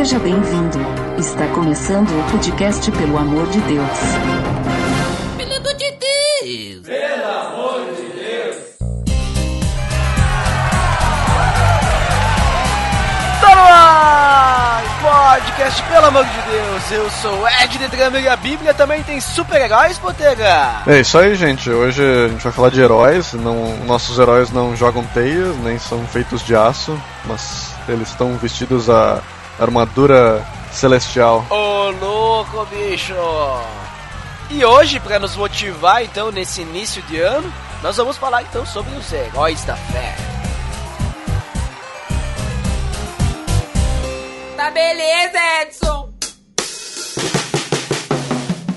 Seja bem-vindo. Está começando o podcast Pelo Amor de Deus. Pelo amor de Deus! Pelo amor de Deus! Tá no ar! Podcast, pelo amor de Deus! Eu sou Ed de Drummer e a Bíblia também tem super-heróis, Botega! É isso aí, gente. Hoje a gente vai falar de heróis. Não, nossos heróis não jogam teias, nem são feitos de aço, mas eles estão vestidos a armadura celestial. Ô louco, bicho! E hoje, para nos motivar então nesse início de ano, nós vamos falar então sobre os heróis da fé. Tá beleza, Edson!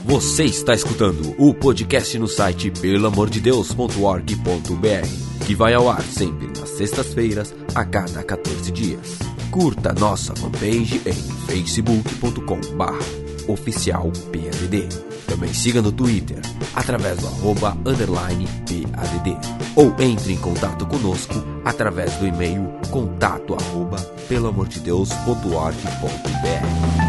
Você está escutando o podcast no site pelamordedeus.org.br, que vai ao ar sempre nas sextas-feiras, a cada 14 dias. Curta nossa fanpage em facebook.com oficial PADD. Também siga no Twitter, através do arroba underline PADD. Ou entre em contato conosco através do e-mail contato arroba pelamordedeus.org.br.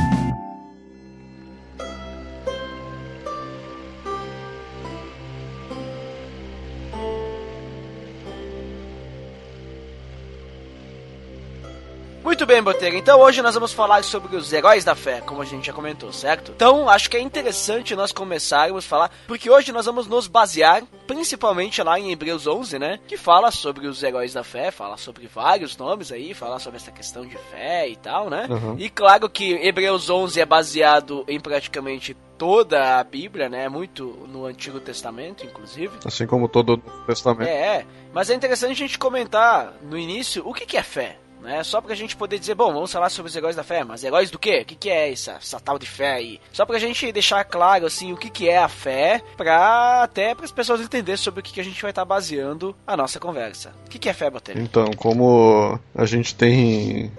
bem, Botega. Então hoje nós vamos falar sobre os heróis da fé, como a gente já comentou, certo? Então acho que é interessante nós começarmos a falar, porque hoje nós vamos nos basear principalmente lá em Hebreus 11, né? Que fala sobre os heróis da fé, fala sobre vários nomes aí, fala sobre essa questão de fé e tal, né? Uhum. E claro que Hebreus 11 é baseado em praticamente toda a Bíblia, né? Muito no Antigo Testamento, inclusive. Assim como todo o Testamento. É, é. Mas é interessante a gente comentar no início o que, que é fé. Né? Só pra gente poder dizer, bom, vamos falar sobre os heróis da fé, mas heróis do quê? O que, que é essa, essa tal de fé aí? Só pra gente deixar claro, assim, o que, que é a fé, pra até as pessoas entenderem sobre o que, que a gente vai estar tá baseando a nossa conversa. O que, que é fé, Botelho? Então, como a gente tem.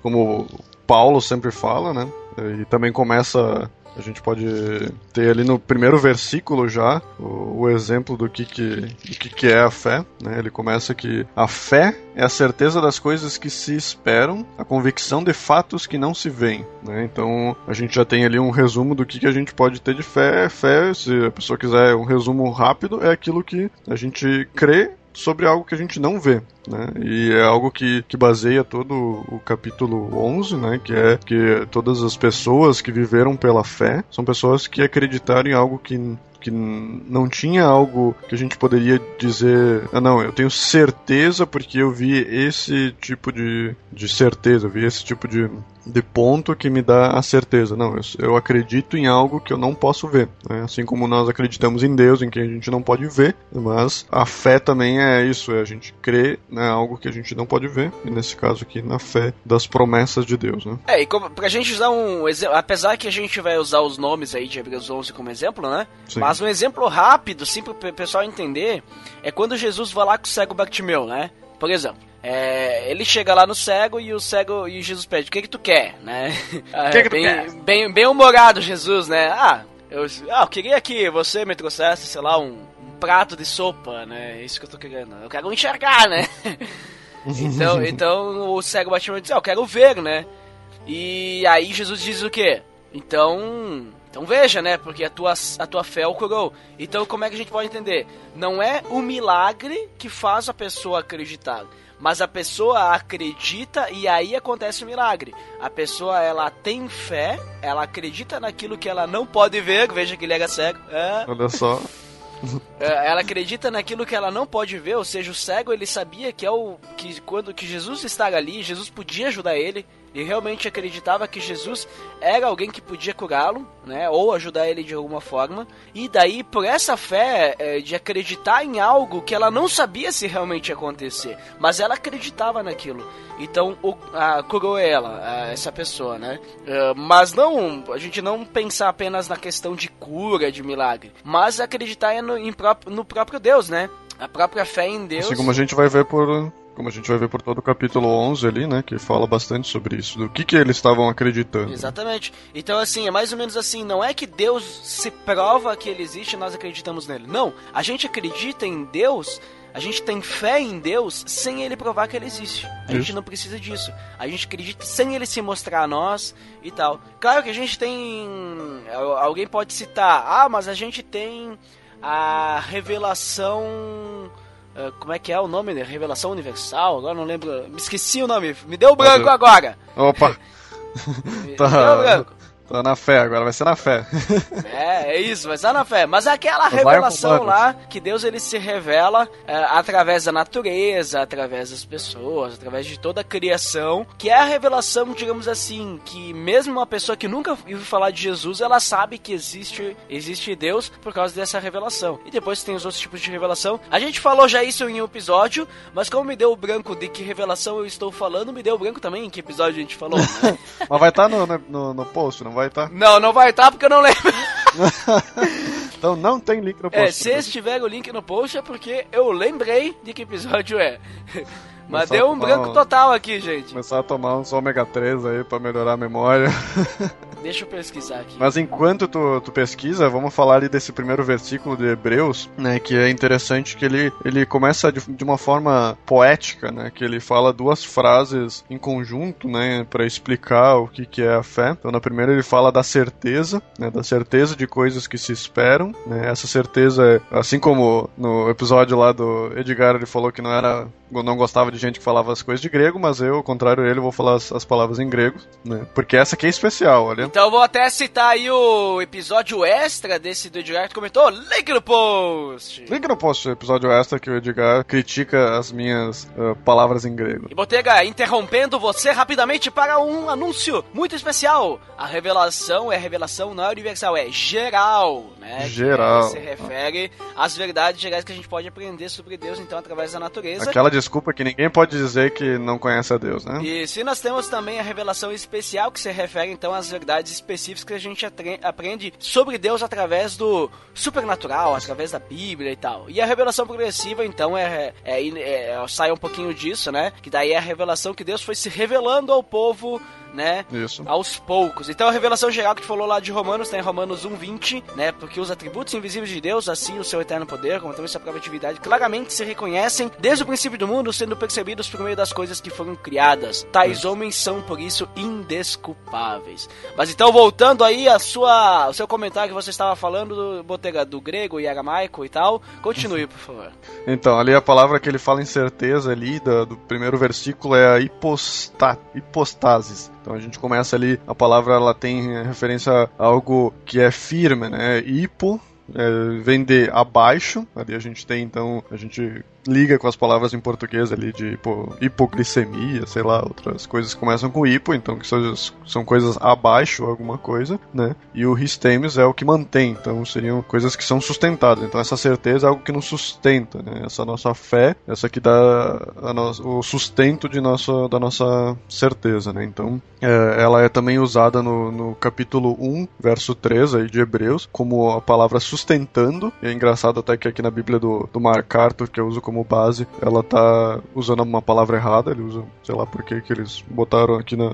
Como Paulo sempre fala, né? E também começa a gente pode ter ali no primeiro versículo já o, o exemplo do que, que, do que, que é a fé. Né? Ele começa que a fé é a certeza das coisas que se esperam, a convicção de fatos que não se veem. Né? Então a gente já tem ali um resumo do que, que a gente pode ter de fé. Fé, se a pessoa quiser um resumo rápido, é aquilo que a gente crê sobre algo que a gente não vê. Né? E é algo que, que baseia todo o capítulo 11, né? que é que todas as pessoas que viveram pela fé são pessoas que acreditaram em algo que que não tinha algo que a gente poderia dizer, ah não, eu tenho certeza porque eu vi esse tipo de, de certeza, eu vi esse tipo de, de ponto que me dá a certeza. Não, eu, eu acredito em algo que eu não posso ver. Né? Assim como nós acreditamos em Deus, em quem a gente não pode ver, mas a fé também é isso, é a gente crer em né, algo que a gente não pode ver, e nesse caso aqui, na fé das promessas de Deus. Né? É, e como, pra gente usar um exemplo, apesar que a gente vai usar os nomes aí de Hebreus 11 como exemplo, né? Sim. Mas um exemplo rápido, sim, pro pessoal entender, é quando Jesus vai lá com o cego Bartimeu, né? Por exemplo. É, ele chega lá no cego e o cego e Jesus pede: O que que tu quer, né? que que tu bem, quer? bem, bem humorado, Jesus, né? Ah eu, ah, eu queria que você me trouxesse, sei lá, um, um prato de sopa, né? É isso que eu tô querendo. Eu quero enxergar, né? então, então o cego Bartimeu diz: ah, Eu quero ver, né? E aí Jesus diz o quê? Então então veja, né? Porque a tua, a tua fé o curou. Então como é que a gente pode entender? Não é o milagre que faz a pessoa acreditar. Mas a pessoa acredita e aí acontece o milagre. A pessoa ela tem fé, ela acredita naquilo que ela não pode ver. Veja que ele era cego. É. Olha só. É, ela acredita naquilo que ela não pode ver, ou seja, o cego ele sabia que é o que quando que Jesus estava ali, Jesus podia ajudar ele, e realmente acreditava que Jesus era alguém que podia curá-lo, né, ou ajudar ele de alguma forma. E daí, por essa fé é, de acreditar em algo que ela não sabia se realmente ia acontecer, mas ela acreditava naquilo. Então, o, a, curou ela, a, essa pessoa, né? Uh, mas não, a gente não pensar apenas na questão de cura, de milagre, mas acreditar no, em no próprio Deus, né? A própria fé em Deus. Assim como a gente vai ver por como a gente vai ver por todo o capítulo 11 ali, né, que fala bastante sobre isso, do que que eles estavam acreditando. Exatamente. Então assim, é mais ou menos assim, não é que Deus se prova que ele existe e nós acreditamos nele. Não, a gente acredita em Deus A gente tem fé em Deus sem ele provar que ele existe. A gente Isso. não precisa disso. A gente acredita sem ele se mostrar a nós e tal. Claro que a gente tem. al- Alguém pode citar, ah, mas a gente tem a revelação. Ah, Como é que é o nome? né? Revelação Universal? Agora não lembro. Me esqueci o nome. Me deu branco agora. Opa, Me Tá. deu branco. Tá na fé, agora vai ser na fé. É, é isso, mas tá na fé. Mas é aquela Vai revelação lá que Deus ele se revela é, através da natureza, através das pessoas, através de toda a criação, que é a revelação, digamos assim, que mesmo uma pessoa que nunca ouviu falar de Jesus, ela sabe que existe existe Deus por causa dessa revelação. E depois tem os outros tipos de revelação. A gente falou já isso em um episódio, mas como me deu o branco de que revelação eu estou falando, me deu o branco também em que episódio a gente falou, né? Mas vai estar no, no, no post, não vai estar? não, não vai estar porque eu não lembro. Então não tem link no post. É, se esse tiver o link no post é porque eu lembrei de que episódio é. Mas deu um branco um- total aqui, gente. Começar a tomar uns ômega 3 aí pra melhorar a memória. Deixa eu pesquisar aqui. Mas enquanto tu, tu pesquisa, vamos falar ali desse primeiro versículo de Hebreus, né? Que é interessante que ele, ele começa de, de uma forma poética, né? Que ele fala duas frases em conjunto, né? Pra explicar o que, que é a fé. Então, na primeira ele fala da certeza, né? Da certeza de coisas que se esperam, né? Essa certeza, é, assim como no episódio lá do Edgar, ele falou que não era não gostava de gente que falava as coisas de grego, mas eu, ao contrário dele, vou falar as, as palavras em grego, né? Porque essa aqui é especial, olha. Então eu vou até citar aí o episódio extra desse do Edgar que comentou. Link no post! Link no post episódio extra que o Edgar critica as minhas ah, palavras em grego. E Botega, interrompendo você rapidamente para um anúncio muito especial. A revelação é revelação não é universal, é geral, né? Geral. Que se refere às verdades gerais que a gente pode aprender sobre Deus, então, através da natureza. Aquela desculpa que ninguém pode dizer que não conhece a Deus, né? E se nós temos também a revelação especial, que se refere então às verdades específicas que a gente aprende sobre Deus através do supernatural, através da Bíblia e tal. E a revelação progressiva, então, é, é, é- sai um pouquinho disso, né? Que daí é a revelação que Deus foi se revelando ao povo, né? Isso. Aos poucos. Então a revelação geral que tu falou lá de Romanos, tem Romanos 1:20, né? Porque os atributos invisíveis de Deus, assim o seu eterno poder, como também sua própria atividade, claramente se reconhecem desde o princípio do mundo, sendo percebidos por meio das coisas que foram criadas. Tais homens são por isso indesculpáveis. Mas então voltando aí a sua, o seu comentário que você estava falando do Botega do grego e aramaico e tal, continue, por favor. Então, ali a palavra que ele fala em certeza ali, da- do primeiro versículo, é a hiposta, hipostasis. Então a gente começa ali, a palavra ela tem referência a algo que é firme, né? Hipo, é, vem de abaixo, ali a gente tem então, a gente liga com as palavras em português ali de hipo, hipoglicemia, sei lá, outras coisas que começam com hipo, então que são, são coisas abaixo alguma coisa, né? E o histemes é o que mantém, então seriam coisas que são sustentadas. Então essa certeza é algo que nos sustenta, né? Essa nossa fé, essa que dá a nos- o sustento de nossa, da nossa certeza, né? Então é, ela é também usada no, no capítulo 1, verso 3 aí de Hebreus, como a palavra sustentando. E é engraçado até que aqui na Bíblia do, do Mark Arthur, que eu uso como base, ela tá usando uma palavra errada. Ele usa, sei lá por que que eles botaram aqui na.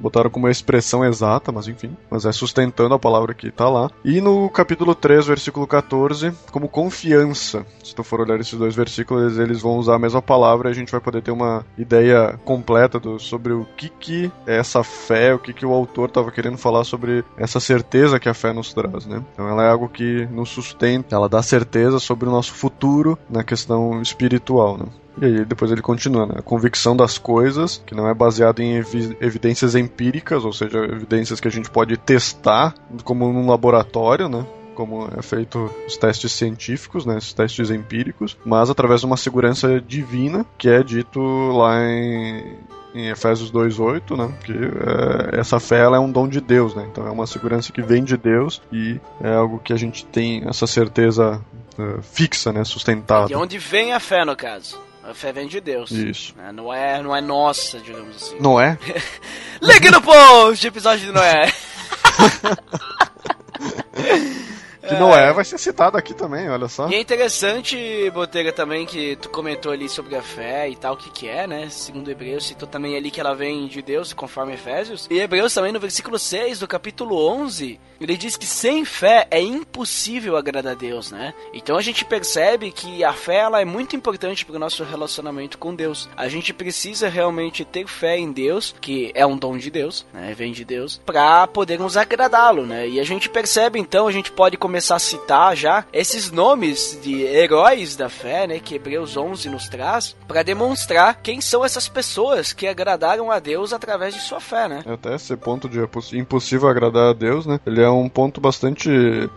botaram como expressão exata, mas enfim. Mas é sustentando a palavra que tá lá. E no capítulo 3, versículo 14, como confiança. Se tu for olhar esses dois versículos, eles vão usar a mesma palavra e a gente vai poder ter uma ideia completa do, sobre o que que é essa fé, o que que o autor estava querendo falar sobre essa certeza que a fé nos traz, né? Então ela é algo que nos sustenta, ela dá certeza sobre o nosso futuro na questão espiritual, né? E aí depois ele continua, né? A convicção das coisas, que não é baseada em evi- evidências empíricas, ou seja, evidências que a gente pode testar como num laboratório, né? Como é feito os testes científicos, né? Os testes empíricos, mas através de uma segurança divina, que é dito lá em, em Efésios 2:8, né? Que é, essa fé ela é um dom de Deus, né? Então é uma segurança que vem de Deus e é algo que a gente tem essa certeza eh, fixa, né? Sustentada. De onde vem a fé, no caso? A fé vem de Deus. Isso. né? Não é, não é nossa, digamos assim. Não é? Link no post, episódio de Noé. Que Que Noé vai ser citado aqui também, olha só. E é interessante, Botega, também que tu comentou ali sobre a fé e tal, o que que é, né? Segundo Hebreus, citou também ali que ela vem de Deus, conforme Efésios. E Hebreus também no versículo 6 do capítulo 11, ele diz que sem fé é impossível agradar a Deus, né? Então a gente percebe que a fé ela é muito importante para o nosso relacionamento com Deus. A gente precisa realmente ter fé em Deus, que é um dom de Deus, né? Vem de Deus, para podermos agradá-lo, né? E a gente percebe então, a gente pode começar a citar já esses nomes de heróis da fé, né? Que Hebreus 11 nos traz, para demonstrar quem são essas pessoas que agradaram a Deus através de sua fé, né? Até esse ponto de impossível agradar a Deus, né? Ele é um ponto bastante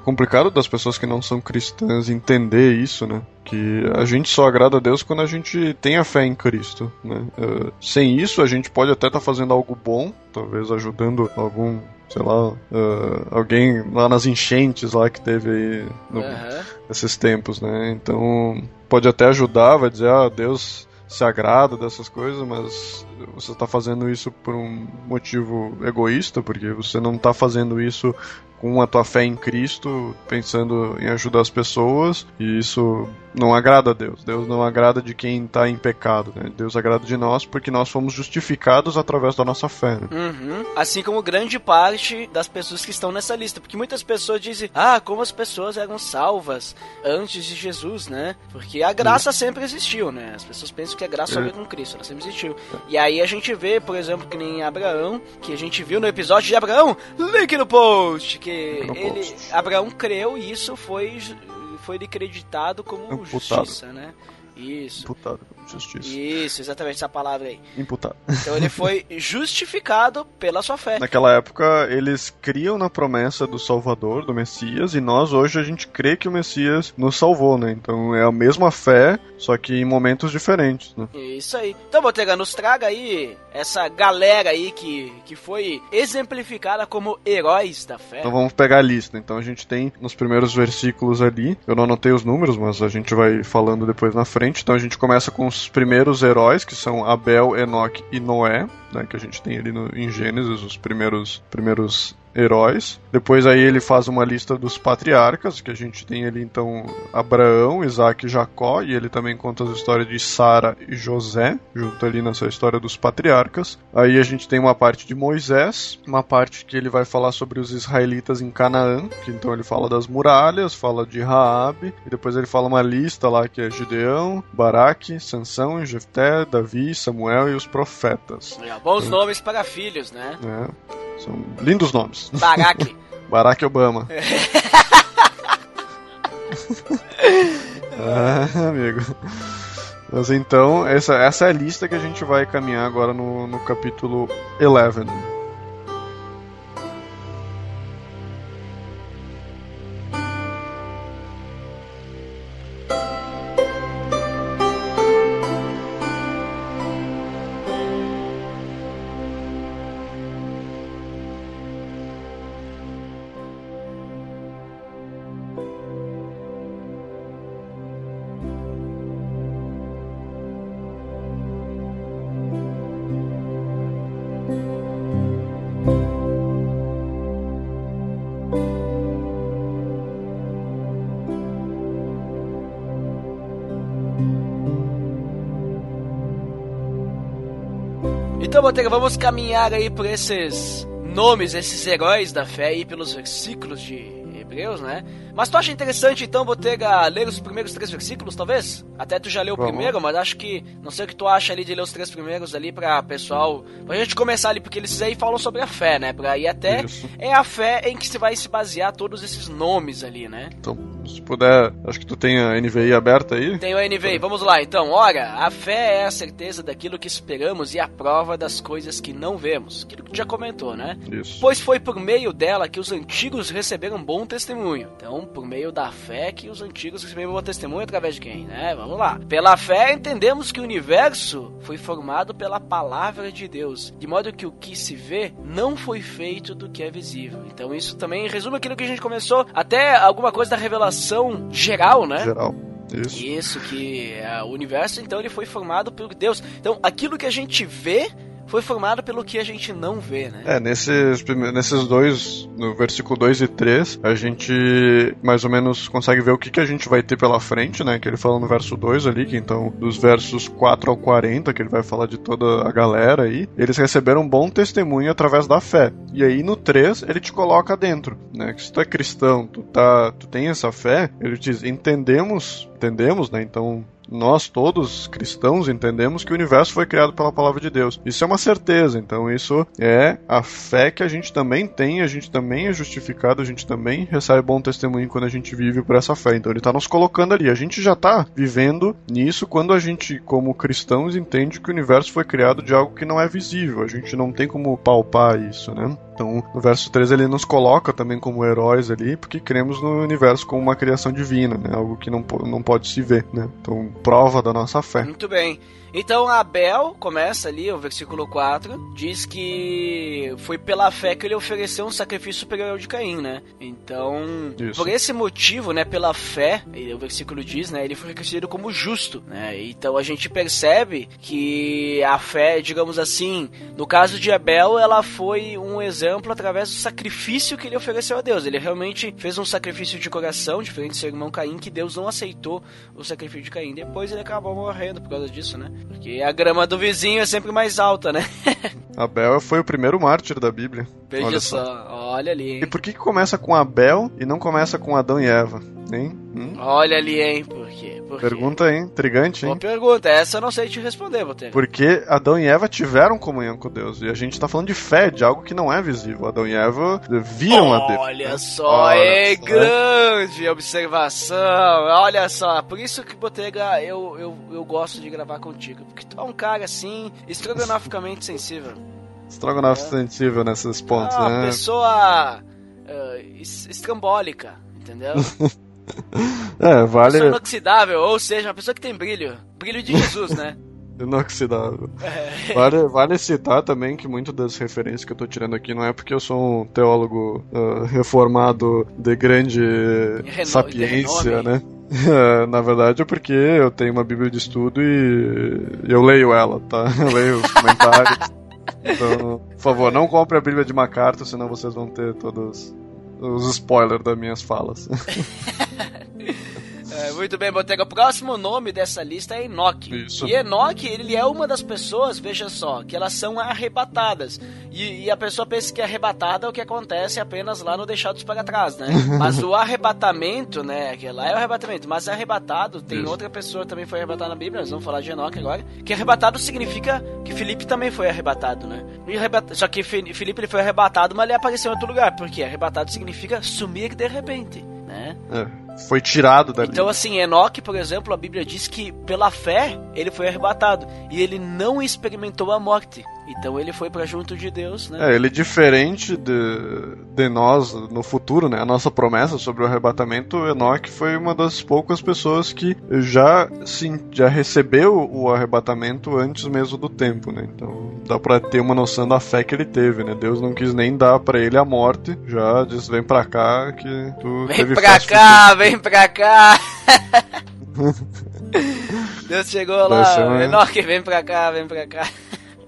complicado das pessoas que não são cristãs entender isso, né? que a gente só agrada a Deus quando a gente tem a fé em Cristo. Né? Uh, sem isso, a gente pode até estar tá fazendo algo bom, talvez ajudando algum, sei lá, uh, alguém lá nas enchentes lá que teve aí no, uhum. esses tempos, né? Então pode até ajudar, vai dizer, ah, Deus se agrada dessas coisas, mas você está fazendo isso por um motivo egoísta, porque você não está fazendo isso com a tua fé em Cristo, pensando em ajudar as pessoas, e isso não agrada a Deus. Deus não agrada de quem está em pecado. Né? Deus agrada de nós porque nós fomos justificados através da nossa fé. Né? Uhum. Assim como grande parte das pessoas que estão nessa lista. Porque muitas pessoas dizem, ah, como as pessoas eram salvas antes de Jesus, né? Porque a graça sempre existiu, né? As pessoas pensam que a graça só veio com Cristo, ela sempre existiu. E aí a gente vê, por exemplo, que nem Abraão, que a gente viu no episódio de Abraão, link no post, que ele. Abraão creu e isso foi foi acreditado como justiça, né? Isso. Imputado, justiça. Isso, exatamente essa palavra aí. Imputado. Então ele foi justificado pela sua fé. Naquela época, eles criam na promessa do Salvador, do Messias, e nós hoje a gente crê que o Messias nos salvou, né? Então é a mesma fé, só que em momentos diferentes, né? Isso aí. Então, Botega, nos traga aí essa galera aí que, que foi exemplificada como heróis da fé. Então vamos pegar a lista. Então a gente tem nos primeiros versículos ali, eu não anotei os números, mas a gente vai falando depois na frente então a gente começa com os primeiros heróis, que são Abel, Enoque e Noé, né, que a gente tem ali no, em Gênesis, os primeiros, primeiros heróis. Depois aí ele faz uma lista dos patriarcas, que a gente tem ali então Abraão, Isaac e Jacó, e ele também conta as histórias de Sara e José, junto ali nessa história dos patriarcas. Aí a gente tem uma parte de Moisés, uma parte que ele vai falar sobre os israelitas em Canaã, que então ele fala das muralhas, fala de Raabe, e depois ele fala uma lista lá que é Gideão, Baraque, Sansão, Jefté, Davi, Samuel e os profetas. É, bons nomes para filhos, né? É. São lindos nomes. Barack. Barack Obama. ah, amigo. Mas então, essa, essa é a lista que a gente vai caminhar agora no, no capítulo 11. Botega, vamos caminhar aí por esses nomes, esses heróis da fé aí pelos versículos de Hebreus, né? Mas tu acha interessante, então, Botega, ler os primeiros três versículos, talvez? Até tu já leu o primeiro, mas acho que. Não sei o que tu acha ali de ler os três primeiros ali pra pessoal. Pra gente começar ali, porque eles aí falam sobre a fé, né? Pra, e até Isso. é a fé em que se vai se basear todos esses nomes ali, né? Então, se puder, acho que tu tem a NVI aberta aí. Tem a NVI, vamos lá então. Ora, a fé é a certeza daquilo que esperamos e a prova das coisas que não vemos. Aquilo que tu já comentou, né? Isso. Pois foi por meio dela que os antigos receberam bom testemunho. Então, por meio da fé que os antigos receberam bom testemunho através de quem, né? Vamos lá. Pela fé entendemos que o universo foi formado pela palavra de Deus, de modo que o que se vê não foi feito do que é visível. Então isso também resume aquilo que a gente começou, até alguma coisa da revelação geral, né? Geral. Isso. Isso, que é, o universo, então, ele foi formado por Deus. Então, aquilo que a gente vê foi formado pelo que a gente não vê, né? É, nesses, nesses dois, no versículo 2 e 3, a gente mais ou menos consegue ver o que, que a gente vai ter pela frente, né? Que ele fala no verso 2 ali, que então, dos versos 4 ao 40, que ele vai falar de toda a galera aí, eles receberam um bom testemunho através da fé. E aí no 3, ele te coloca dentro, né? Que se tu é cristão, tu, tá, tu tem essa fé, ele diz, entendemos, entendemos, né? Então, nós todos cristãos entendemos que o universo foi criado pela palavra de Deus. Isso é uma certeza, então isso é a fé que a gente também tem, a gente também é justificado, a gente também recebe bom testemunho quando a gente vive por essa fé. Então ele está nos colocando ali. A gente já está vivendo nisso quando a gente, como cristãos, entende que o universo foi criado de algo que não é visível. A gente não tem como palpar isso, né? Então, no verso 13 ele nos coloca também como heróis ali, porque cremos no universo como uma criação divina, né? Algo que não, não pode se ver, né? Então, prova da nossa fé. Muito bem. Então Abel começa ali, o versículo 4, diz que foi pela fé que ele ofereceu um sacrifício superior ao de Caim, né? Então, Isso. por esse motivo, né, pela fé, o versículo diz, né, ele foi reconhecido como justo, né? Então a gente percebe que a fé, digamos assim, no caso de Abel, ela foi um exemplo através do sacrifício que ele ofereceu a Deus. Ele realmente fez um sacrifício de coração, diferente do seu irmão Caim, que Deus não aceitou o sacrifício de Caim. Depois ele acabou morrendo por causa disso, né? Porque a grama do vizinho é sempre mais alta, né? Abel foi o primeiro mártir da Bíblia. Veja Olha só. olha ali, hein? E por que, que começa com Abel e não começa com Adão e Eva? Hein? Hum? Olha ali, hein? Por quê? Por quê? Pergunta, hein? Intrigante, Boa hein? pergunta. Essa eu não sei te responder, Boteco. Porque Adão e Eva tiveram comunhão com Deus. E a gente tá falando de fé, de algo que não é visível. Adão e Eva viram a Deus. Olha né? só, Olha é só, grande observação. Olha só, por isso que Botega eu, eu, eu gosto de gravar contigo. Porque tu é um cara assim, estrogonoficamente sensível. Estrogonofe sensível nesses pontos, Ah, uma né? pessoa ah, es- estrambólica, entendeu? É, vale. Pessoa inoxidável, ou seja, uma pessoa que tem brilho. Brilho de Jesus, né? Inoxidável. Vale, vale citar também que muito das referências que eu tô tirando aqui não é porque eu sou um teólogo ah, reformado de grande Reno- sapiência, de né? É, Na verdade é porque eu tenho uma bíblia de estudo e eu leio ela, tá? Eu leio os comentários. Então, por favor, não compre a bíblia de MacArthur, senão vocês vão ter todos os spoilers das minhas falas. É, muito bem, Botega. O próximo nome dessa lista é Enoque. Isso. E Enoque, ele é uma das pessoas, veja só, que elas são arrebatadas. E, e a pessoa pensa que arrebatada é o que acontece apenas lá no Deixados para Trás, né? Mas o arrebatamento, né? Que lá é o arrebatamento. Mas arrebatado, tem Isso. outra pessoa que também foi arrebatada na Bíblia, nós vamos falar de Enoque agora. Que arrebatado significa que Felipe também foi arrebatado, né? Arrebata- Só que Fe- Felipe ele foi arrebatado, mas ele apareceu em outro lugar. Porque arrebatado significa sumir de repente, né? É, foi tirado dali. Então, assim, Enoque, por exemplo, a Bíblia diz que pela fé ele foi arrebatado e ele não experimentou a morte. Então ele foi para junto de Deus, né? É, ele diferente de, de nós no futuro, né? A nossa promessa sobre o arrebatamento, Enoch foi uma das poucas pessoas que já, sim, já recebeu o arrebatamento antes mesmo do tempo, né? Então dá pra ter uma noção da fé que ele teve, né? Deus não quis nem dar pra ele a morte, já disse, vem pra cá que tu Vem teve pra cá, vem pra cá! Deus chegou lá? Enoque, vem pra cá, vem pra cá.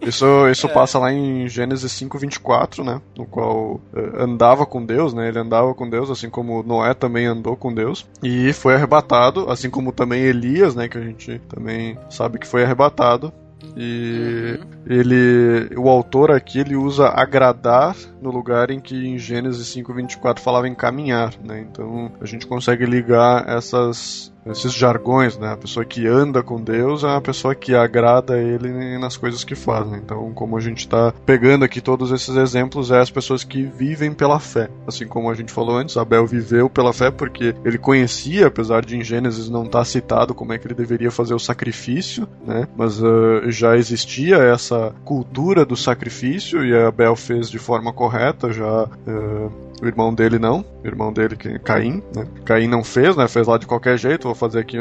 Isso, isso passa lá em Gênesis 5:24, né? No qual eh, andava com Deus, né? Ele andava com Deus, assim como Noé também andou com Deus e foi arrebatado, assim como também Elias, né? Que a gente também sabe que foi arrebatado. E ele, o autor aqui, ele usa agradar no lugar em que em Gênesis 5:24 falava em caminhar, né? Então a gente consegue ligar essas esses jargões, né? A pessoa que anda com Deus é a pessoa que agrada ele nas coisas que faz, né? Então, como a gente está pegando aqui todos esses exemplos, é as pessoas que vivem pela fé. Assim como a gente falou antes, Abel viveu pela fé porque ele conhecia, apesar de em Gênesis não estar citado como é que ele deveria fazer o sacrifício, né? Mas ah, já existia essa cultura do sacrifício e Abel fez de forma correta, já ah, o irmão dele não, o irmão dele que Caim, né? Caim não fez, né? Fez lá de qualquer jeito, vou fazer aqui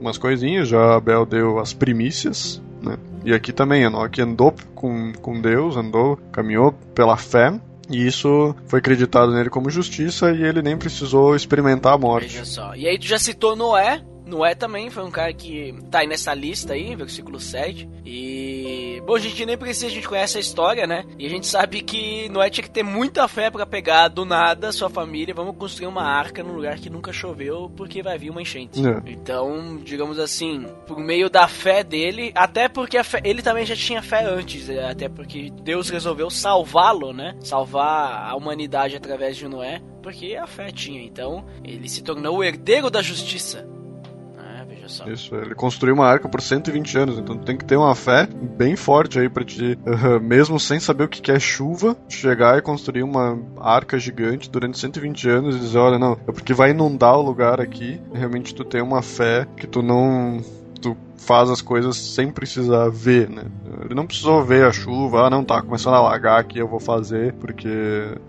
umas coisinhas, já Abel deu as primícias, né? E aqui também Enoque andou com, com Deus, andou, caminhou pela fé, e isso foi acreditado nele como justiça e ele nem precisou experimentar a morte. Veja só. E aí tu já citou Noé. Noé também foi um cara que tá aí nessa lista aí, versículo 7. E Bom, a gente nem precisa, a gente conhece a história, né? E a gente sabe que Noé tinha que ter muita fé para pegar do nada sua família, vamos construir uma arca num lugar que nunca choveu, porque vai vir uma enchente. É. Então, digamos assim, por meio da fé dele, até porque fé- ele também já tinha fé antes, é, até porque Deus resolveu salvá-lo, né? Salvar a humanidade através de Noé, porque a fé tinha. Então, ele se tornou o herdeiro da justiça. Só. Isso, ele construiu uma arca por 120 anos, então tem que ter uma fé bem forte aí pra te, eh, mesmo sem saber o que é chuva, chegar e construir uma arca gigante durante 120 anos e dizer, olha, não, é porque vai inundar o lugar aqui, realmente tu tem uma fé que tu não... faz as coisas sem precisar ver, né? Ele não precisou ver a chuva, ah, não, tá começando a alagar aqui, eu vou fazer, porque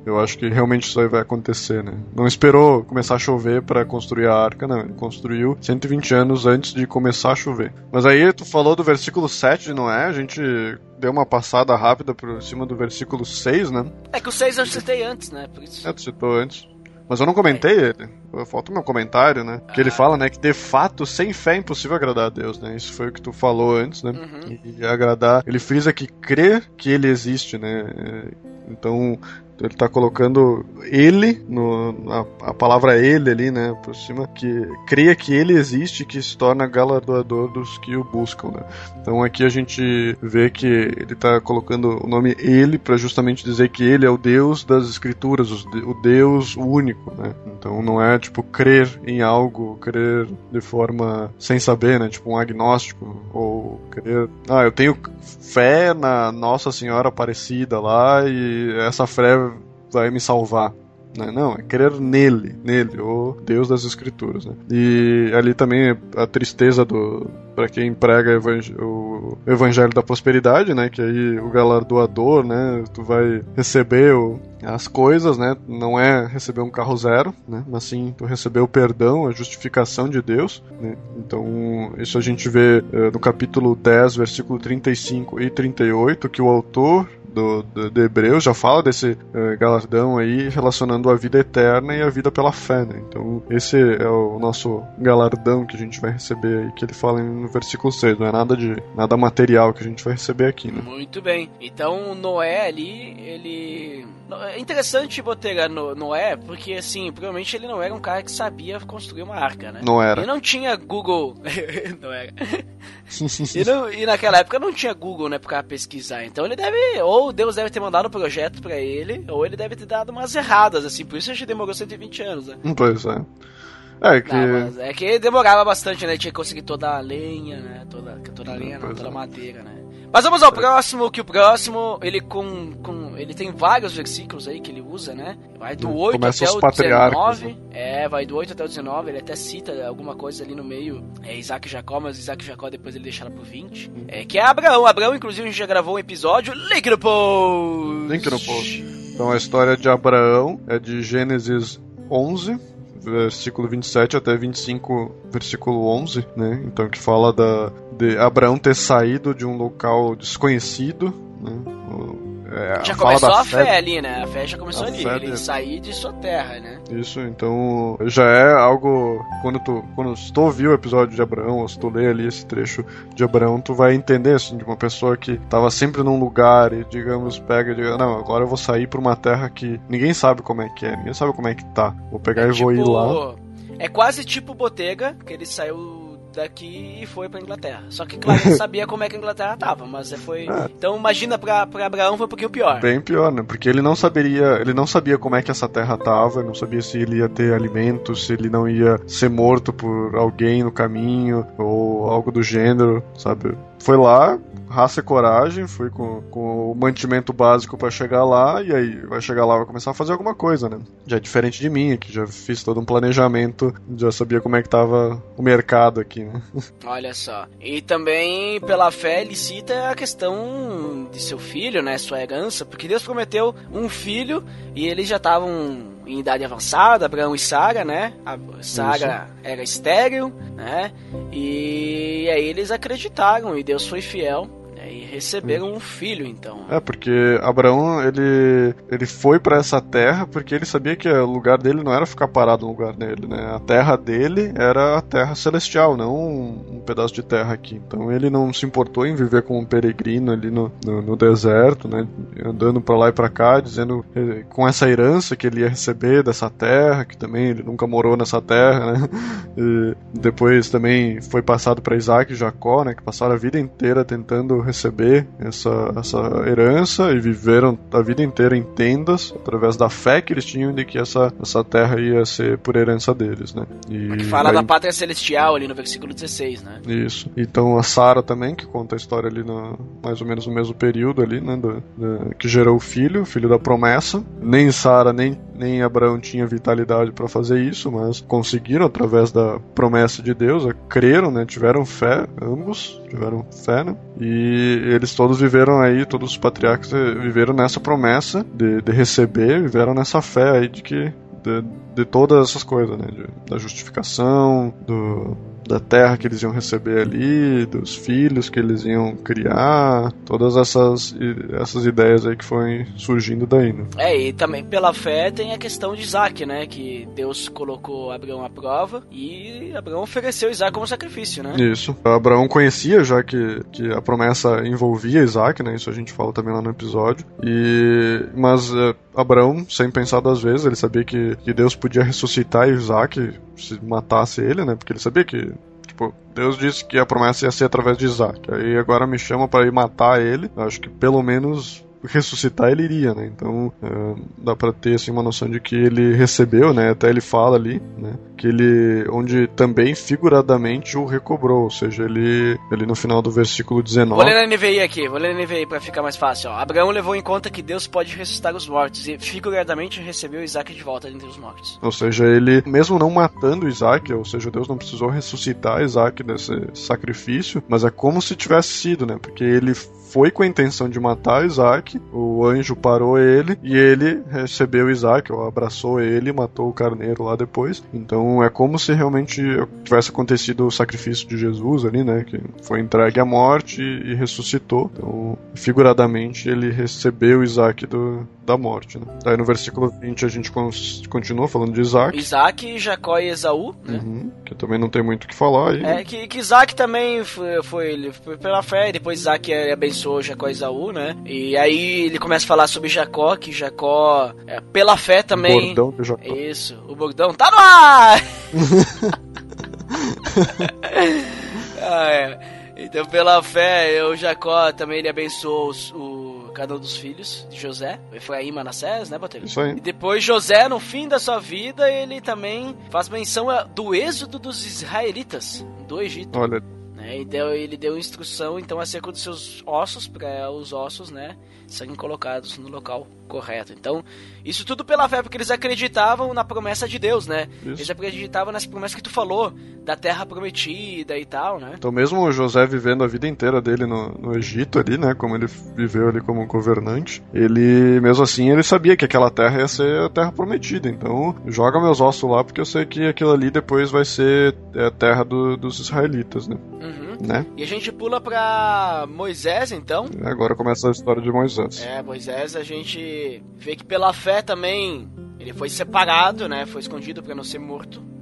eu acho que realmente isso aí vai acontecer, né? Não esperou começar a chover pra construir a arca, não. Ele construiu 120 anos antes de começar a chover. Mas aí tu falou do versículo 7 de Noé, a gente deu uma passada rápida por cima do versículo 6, né? É que o 6 eu citei antes, né? Por isso. É, tu citou antes. Mas eu não comentei ele. Falta o meu comentário, né? Que ele fala, né, que de fato, sem fé é impossível agradar a Deus, né? Isso foi o que tu falou antes, né? Uhum. E agradar. Ele frisa que crer que ele existe, né? É, Então, ele tá colocando ele, no, a, a palavra ele ali, né, por cima, que creia que ele existe que se torna galardoador dos que o buscam, né. Então aqui a gente vê que ele tá colocando o nome ele para justamente dizer que ele é o Deus das escrituras, o Deus único, né. Então não é tipo crer em algo, crer de forma sem saber, né, tipo um agnóstico, ou crer, ah, eu tenho fé na Nossa Senhora Aparecida lá e essa fé vai me salvar. Né? Não, é crer nele, nele, o Deus das Escrituras. Né? E ali também a tristeza do para quem prega evang- o Evangelho da Prosperidade, né? Que aí o galardoador, né? Tu vai receber o- as coisas, né? Não é receber um carro zero, né? Mas sim tu receber o perdão, a justificação de Deus, né? Então isso a gente vê eh, no capítulo 10, versículo 35 e 38, que o autor do, do, de Hebreus já fala desse eh, galardão aí relacionando a vida eterna e a vida pela fé, né? Então esse é o nosso galardão que a gente vai receber aí, que ele fala no versículo 6, não é nada de nada material que a gente vai receber aqui, né? Muito bem. Então, Noé ali, ele. É interessante Botega no Noé, porque assim, provavelmente ele não era um cara que sabia construir uma arca, né? Não era. Ele não tinha Google. não era. E, não- e naquela época não tinha Google, né, pra pesquisar. Então ele deve. Ou Deus deve ter mandado um projeto pra ele, ou ele deve ter dado umas erradas, assim. Por isso a gente demorou 120 anos, né? Pois é. É que. Não, é que demorava bastante, né? Tinha que conseguir toda a lenha, né? Toda, toda a lenha, não, Pois toda a é. madeira, né? Mas vamos ao próximo, que o próximo, ele com, com. Ele tem vários versículos aí que ele usa, né? Vai do 8 Começa até o patriarcas, 19. É, vai do 8 até o 19, ele até cita alguma coisa ali no meio. É Isaac e Jacó, mas Isaac e Jacó depois ele deixa ela pro 20. É, que é Abraão. Abraão, inclusive, a gente já gravou um episódio. Link no post! Link no post. Então a história de Abraão é de Gênesis 11, versículo 27 até 25, versículo 11, né? Então que fala da de Abraão ter saído de um local desconhecido, né? É, Já começou a fé, ali, né? A fé já começou A ali. Ele sair de sua terra, né? Isso, então já é algo. Quando tu, quando tu ouvir o episódio de Abraão, ou se tu ler ali esse trecho de Abraão, tu vai entender, assim, de uma pessoa que tava sempre num lugar e, digamos, pega e diga, não, agora eu vou sair pra uma terra que ninguém sabe como é que é, ninguém sabe como é que tá. Vou pegar É e vou ir lá. É quase tipo Botega, que ele saiu daqui e foi pra Inglaterra. Só que, claro, ele sabia como é que a Inglaterra tava, mas foi. É. Então imagina pra, pra Abraão foi um pouquinho pior. Bem pior, né? Porque ele não saberia, ele não sabia como é que essa terra tava, não sabia se ele ia ter alimento, se ele não ia ser morto por alguém no caminho ou algo do gênero, sabe? Foi lá, raça e coragem, foi com, com o mantimento básico pra chegar lá e aí vai chegar lá e vai começar a fazer alguma coisa, né? Já é diferente de mim, que já fiz todo um planejamento, já sabia como é que tava o mercado aqui, né? Olha só. E também, pela fé, ele cita a questão de seu filho, né? Sua herança, porque Deus prometeu um filho e eles já estavam em idade avançada, Abraão e Sara, né? A Sara era estéril, né? E aí eles acreditaram e Deus foi fiel. Né? E receberam um filho, então. É, porque Abraão, ele, ele foi para essa terra porque ele sabia que o lugar dele não era ficar parado no lugar dele, né? A terra dele era a terra celestial, não um, um pedaço de terra aqui. Então ele não se importou em viver como um peregrino ali no, no, no deserto, né? Andando para lá e para cá, dizendo eh, com essa herança que ele ia receber dessa terra, que também ele nunca morou nessa terra, né? E depois também foi passado para Isaac e Jacó, né? Que passaram a vida inteira tentando receber essa, essa herança e viveram a vida inteira em tendas através da fé que eles tinham de que essa, essa terra ia ser por herança deles, né? E que fala aí... da pátria celestial ali no versículo 16, né? Isso. Então a Sara também, que conta a história ali no, mais ou menos no mesmo período ali, né? Do, do, que gerou o filho, o filho da promessa. Nem Sara nem, nem Abraão tinha vitalidade para fazer isso, mas conseguiram através da promessa de Deus, creram, né? Tiveram fé, ambos tiveram fé, né? E eles todos viveram aí, todos os patriarcas viveram nessa promessa de, de receber, viveram nessa fé aí de que de, de todas essas coisas, né? De, da justificação, do, da terra que eles iam receber ali, dos filhos que eles iam criar, todas essas, essas ideias aí que foram surgindo daí, né? É, e também pela fé tem a questão de Isaac, né? Que Deus colocou Abraão à prova e Abraão ofereceu Isaac como sacrifício, né? Isso. Abraão conhecia já que, que a promessa envolvia Isaac, né? Isso a gente fala também lá no episódio. E, mas é, Abraão, sem pensar duas vezes, ele sabia que, que Deus podia ressuscitar Isaac se matasse ele, né? Porque ele sabia que Tipo, Deus disse que a promessa ia ser através de Isaac. Aí agora me chama para ir matar ele. Acho que pelo menos ressuscitar ele iria, né? Então uh, dá para ter assim uma noção de que ele recebeu, né? Até ele fala ali, né? Que ele, onde também figuradamente o recobrou, ou seja, ele, ele no final do versículo 19. Vou ler na NVI aqui, vou ler na NVI para ficar mais fácil. Ó. Abraão levou em conta que Deus pode ressuscitar os mortos e figuradamente recebeu Isaac de volta entre os mortos. Ou seja, ele mesmo não matando Isaac, ou seja, Deus não precisou ressuscitar Isaac desse sacrifício, mas é como se tivesse sido, né? Porque ele foi com a intenção de matar Isaac, o anjo parou ele e ele recebeu Isaac, ou abraçou ele matou o carneiro lá depois. Então é como se realmente tivesse acontecido o sacrifício de Jesus ali, né? Que foi entregue à morte e, e ressuscitou. Então, figuradamente, ele recebeu Isaac do, da morte. Né? Daí no versículo 20 a gente continua falando de Isaac. Isaac, Jacó e Esaú, né? Uhum, que também não tem muito o que falar aí. É, que, que Isaac também foi, foi, ele foi pela fé, depois Isaac abençoou Jacó e Esaú, né? E aí ele começa a falar sobre Jacó, que Jacó, é, pela fé também. O bordão de Jacó. Isso, o bordão tá no ar! ah, é. Então, pela fé, o Jacó também ele abençoou o, cada um dos filhos de José, Efraim e Manassés, né, Botelho? Isso aí. E depois José, no fim da sua vida, ele também faz menção do êxodo dos israelitas do Egito. Olha, né? Então ele deu instrução então acerca dos seus ossos para os ossos, né, serem colocados no local correto. Então, isso tudo pela fé, porque eles acreditavam na promessa de Deus, né? Isso. Eles acreditavam nas promessas que tu falou, da terra prometida e tal, né? Então, mesmo o José vivendo a vida inteira dele no, no Egito ali, né? Como ele viveu ali como governante, ele, mesmo assim, ele sabia que aquela terra ia ser a terra prometida. Então, joga meus ossos lá, porque eu sei que aquilo ali depois vai ser a terra do, dos israelitas, né? Uhum. Né? E a gente pula pra Moisés, então. Agora começa a história de Moisés. É, Moisés, a gente vê que pela fé também ele foi separado, né? Foi escondido para não ser morto.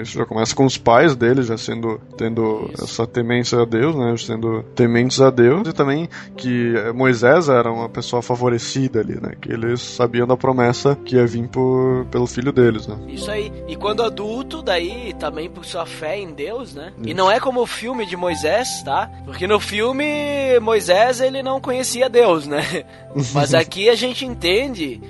Isso já começa com os pais dele já sendo tendo Isso. essa temência a Deus, né, sendo tementes a Deus e também que Moisés era uma pessoa favorecida ali, né, que eles sabiam da promessa que ia vir por, pelo filho deles, né. Isso aí. E quando adulto, daí também por sua fé em Deus, né? Isso. E não é como o filme de Moisés, tá? Porque no filme Moisés ele não conhecia Deus, né? Mas aqui a gente entende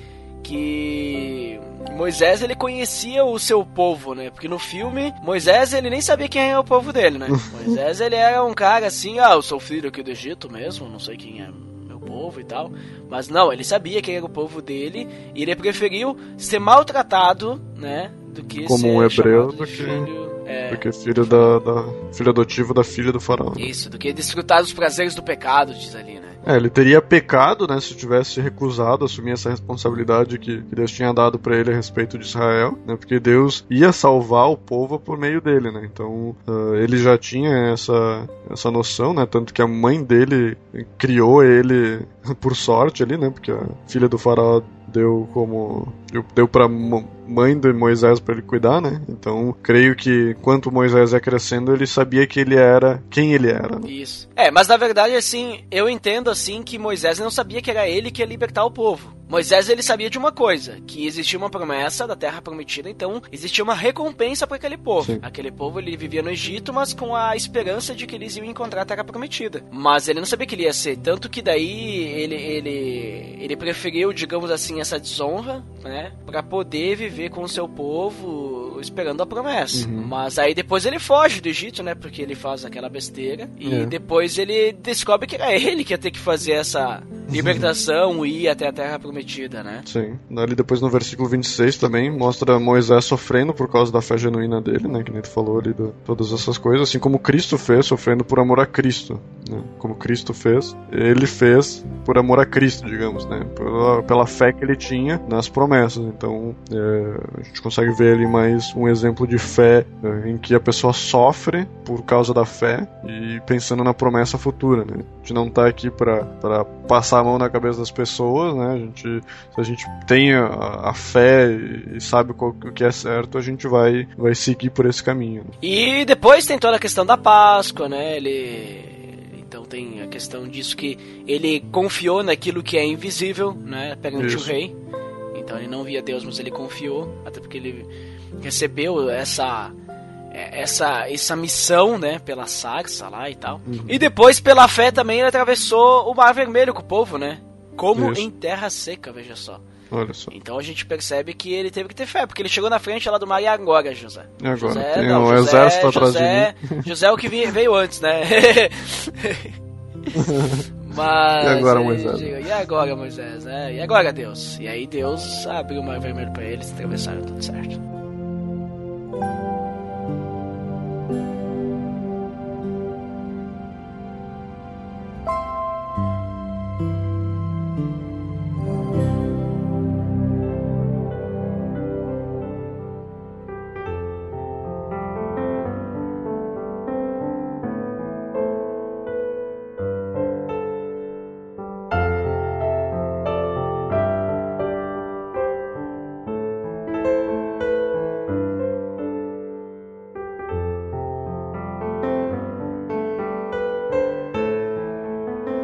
que Moisés ele conhecia o seu povo, né? Porque no filme, Moisés ele nem sabia quem é o povo dele, né? Moisés ele era um cara assim, ah, eu sou filho aqui do Egito mesmo, não sei quem é meu povo e tal. Mas não, ele sabia quem era o povo dele e ele preferiu ser maltratado, né? Do que Como ser um hebreu do que... Filho, é, do que filho da, da, filho adotivo da filha do faraó. Isso, do que desfrutar dos prazeres do pecado, diz ali, né? É, ele teria pecado, né, se tivesse recusado assumir essa responsabilidade que, que Deus tinha dado para ele a respeito de Israel, né, porque Deus ia salvar o povo por meio dele, né, então uh, ele já tinha essa, essa noção, né, tanto que a mãe dele criou ele por sorte ali, né, porque a filha do faraó deu como deu para mãe de Moisés para ele cuidar, né? Então, creio que enquanto Moisés ia crescendo, ele sabia que ele era quem ele era. Né? Isso. É, mas na verdade assim, eu entendo assim que Moisés não sabia que era ele que ia libertar o povo. Moisés ele sabia de uma coisa, que existia uma promessa da terra prometida, então existia uma recompensa para aquele povo. Sim. Aquele povo ele vivia no Egito, mas com a esperança de que eles iam encontrar a terra prometida. Mas ele não sabia que ele ia ser, tanto que daí ele ele ele preferiu, digamos assim, essa desonra, né, para poder viver com o seu povo esperando a promessa. Uhum. Mas aí depois ele foge do Egito, né, porque ele faz aquela besteira e é. depois ele descobre que era ele que ia ter que fazer essa libertação e ir até a terra prometida né? Sim. Ali depois no versículo 26 também mostra Moisés sofrendo por causa da fé genuína dele, né? Que nem tu falou ali de todas essas coisas, assim como Cristo fez, sofrendo por amor a Cristo, né? Como Cristo fez, ele fez por amor a Cristo, digamos, né? Pela, pela fé que ele tinha nas promessas. Então, é, a gente consegue ver ali mais um exemplo de fé é, em que a pessoa sofre por causa da fé e pensando na promessa futura, né? A gente não tá aqui para passar a mão na cabeça das pessoas, né? A gente se a gente tem a, a fé e sabe qual, o que é certo, a gente vai, vai seguir por esse caminho. E depois tem toda a questão da Páscoa, né? Ele então tem a questão disso que ele confiou naquilo que é invisível, né? Perante Isso. o rei. Então ele não via Deus, mas ele confiou, até porque ele recebeu essa essa essa missão, né, pela sarça lá e tal. Uhum. E depois pela fé também ele atravessou o Mar Vermelho com o povo, né? Como Isso. em terra seca, veja só. Olha só. Então a gente percebe que ele teve que ter fé, porque ele chegou na frente lá do mar e agora, José. E agora? José, Tem não, um José, exército atrás José, de mim. José é o que veio antes, né? Mas, e agora, Moisés? E agora, Moisés? É, e agora, Deus? E aí Deus abriu o mar vermelho para eles e atravessaram tudo certo.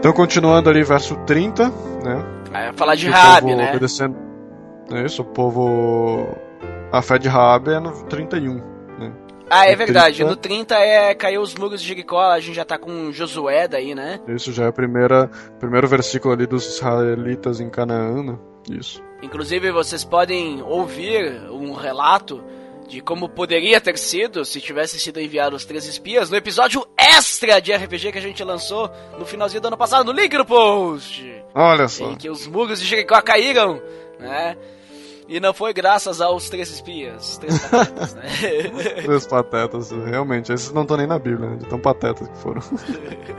Então, continuando ali, verso 30, né? Vai falar de Rabi, né? Obedecendo... É isso, o povo. A fé de Rabi é no 31, né? Ah, é no verdade. 30... No 30 é caiu os muros de Jericó, a gente já tá com Josué daí, né? Isso já é o primeiro versículo ali dos israelitas em Canaã, né? Isso. Inclusive, vocês podem ouvir um relato de como poderia ter sido se tivesse sido enviado os três espias no episódio extra de RPG que a gente lançou no finalzinho do ano passado, no link no post. Olha só. Em que os muros de Jericó caíram, né? E não foi graças aos três espias, três patetas, né? três patetas, realmente. Esses não estão nem na Bíblia, né? De tão patetas que foram.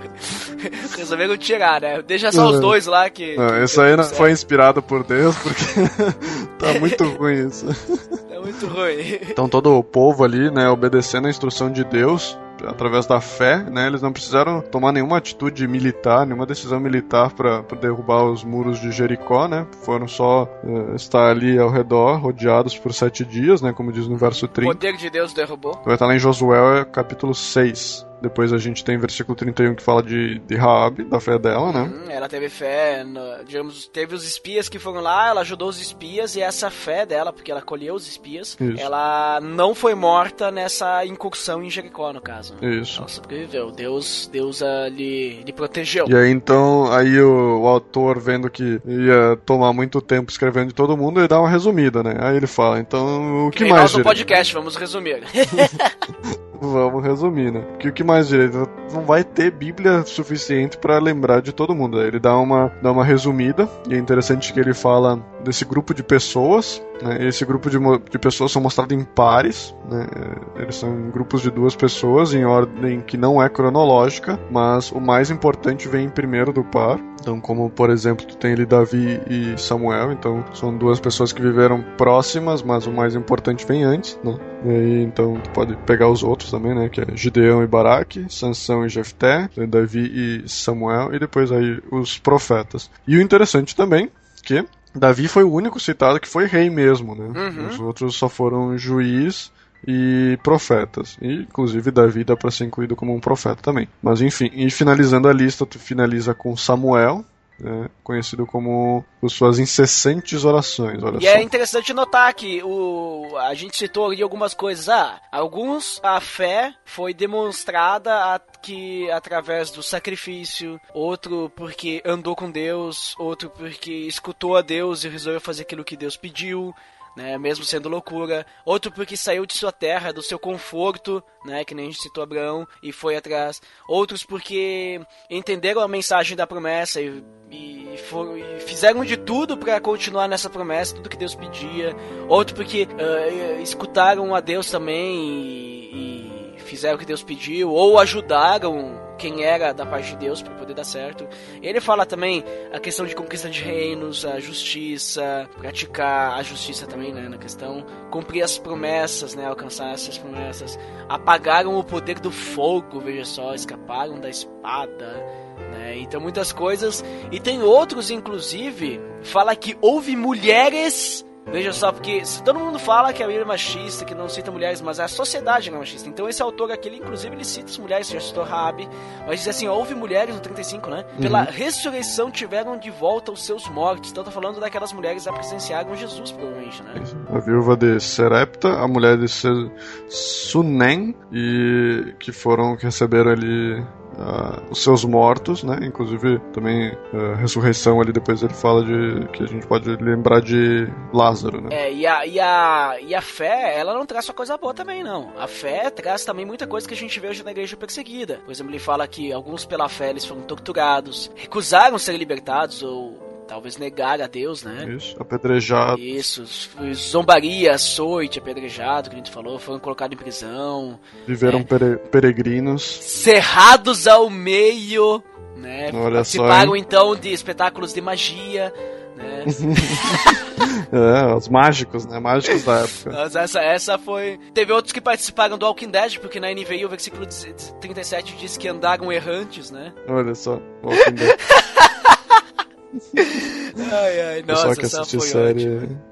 Resolveram tirar, né? Deixa só os é. dois lá que. Não, que isso aí não foi inspirado por Deus, porque tá muito ruim isso. Tá muito ruim. Então todo o povo ali, né, obedecendo a instrução de Deus, através da fé, né? Eles não precisaram tomar nenhuma atitude militar, nenhuma decisão militar para derrubar os muros de Jericó, né? Foram só uh, estar ali ao redor, rodeados por sete dias, né? Como diz no verso 30. O poder de Deus derrubou. Vai estar lá em Josué, capítulo 6. Depois a gente tem versículo 31 que fala de, de Raab, da fé dela, né? Hum, ela teve fé, no, digamos, teve os espias que foram lá, ela ajudou os espias e essa fé dela, porque ela colheu os espias, Isso. ela não foi morta nessa incursão em Jericó, no caso. Isso. Ela sobreviveu. Deus, Deus uh, lhe, lhe protegeu. E aí então, aí o, o, autor vendo que ia tomar muito tempo escrevendo de todo mundo, ele dá uma resumida, né? Aí ele fala, então o que, que mais? Nós no podcast, vamos resumir. Vamos resumir, né? Porque o que mais direito? Não vai ter Bíblia suficiente para lembrar de todo mundo. Ele dá uma, dá uma resumida, e é interessante que ele fala desse grupo de pessoas. Né? Esse grupo de, de pessoas são mostrados em pares. Né? Eles são grupos de duas pessoas em ordem que não é cronológica, mas o mais importante vem primeiro do par. Então, como por exemplo, tu tem ali Davi e Samuel, então são duas pessoas que viveram próximas, mas o mais importante vem antes, né? E aí, então tu pode pegar os outros também, né? Que é Gideão e Baraque, Sansão e Jefté, Davi e Samuel, e depois aí os profetas. E o interessante também que Davi foi o único citado que foi rei mesmo, né? Uhum. Os outros só foram juiz e profetas. E, inclusive, Davi dá para ser incluído como um profeta também. Mas, enfim, e finalizando a lista, tu finaliza com Samuel, né, conhecido como por suas incessantes orações. Olha E só. é interessante notar que o, a gente citou ali algumas coisas. Ah, alguns a fé foi demonstrada a- que através do sacrifício, outro porque andou com Deus, outro porque escutou a Deus e resolveu fazer aquilo que Deus pediu. Né, mesmo sendo loucura, outro porque saiu de sua terra, do seu conforto, né, que nem a gente citou Abraão, e foi atrás. Outros porque entenderam a mensagem da promessa e, e, foram- e fizeram de tudo para continuar nessa promessa, tudo que Deus pedia. Outro porque ah, escutaram a Deus também e, e fizeram o que Deus pediu, ou ajudaram quem era da parte de Deus para poder dar certo. Ele fala também a questão de conquista de reinos, a justiça, praticar a justiça também, né, na questão, cumprir as promessas, né, alcançar essas promessas, apagaram o poder do fogo, veja só, escaparam da espada, né? Então muitas coisas. E tem outros, inclusive, fala que houve mulheres. Veja só, porque se todo mundo fala que a Bíblia é machista, que não cita mulheres, mas a sociedade não é machista. Então esse autor aqui, ele, inclusive, ele cita as mulheres, já citou Rabi, mas diz assim, houve mulheres no 35, né? Pela ressurreição tiveram de volta os seus mortos. Então tá falando daquelas mulheres que presenciaram Jesus, provavelmente, né? A viúva de Serepta, a mulher de Sunem, e que foram, que receberam ali ah, os seus mortos, né? Inclusive também a ressurreição ali depois ele fala de que a gente pode lembrar de Lázaro, né? É, e a, e, a, e a fé, ela não traz só coisa boa também, não. A fé traz também muita coisa que a gente vê hoje na igreja perseguida. Por exemplo, ele fala que alguns pela fé eles foram torturados, recusaram ser libertados ou talvez negar a Deus, né? Isso, apedrejado. Isso, zombaria, açoite, apedrejado, que a gente falou, foram colocados em prisão, Viveram pere- peregrinos. cerrados ao meio, né? Olha só, Participaram hein? então de espetáculos de magia, né? É, os mágicos, né? Mágicos da época. Mas essa, essa foi. Teve outros que participaram do Walking Dead, porque na NVI o versículo 37 diz que andaram errantes, né? Olha só. Walking Dead. Ai, ai, nossa, que essa série. ótima.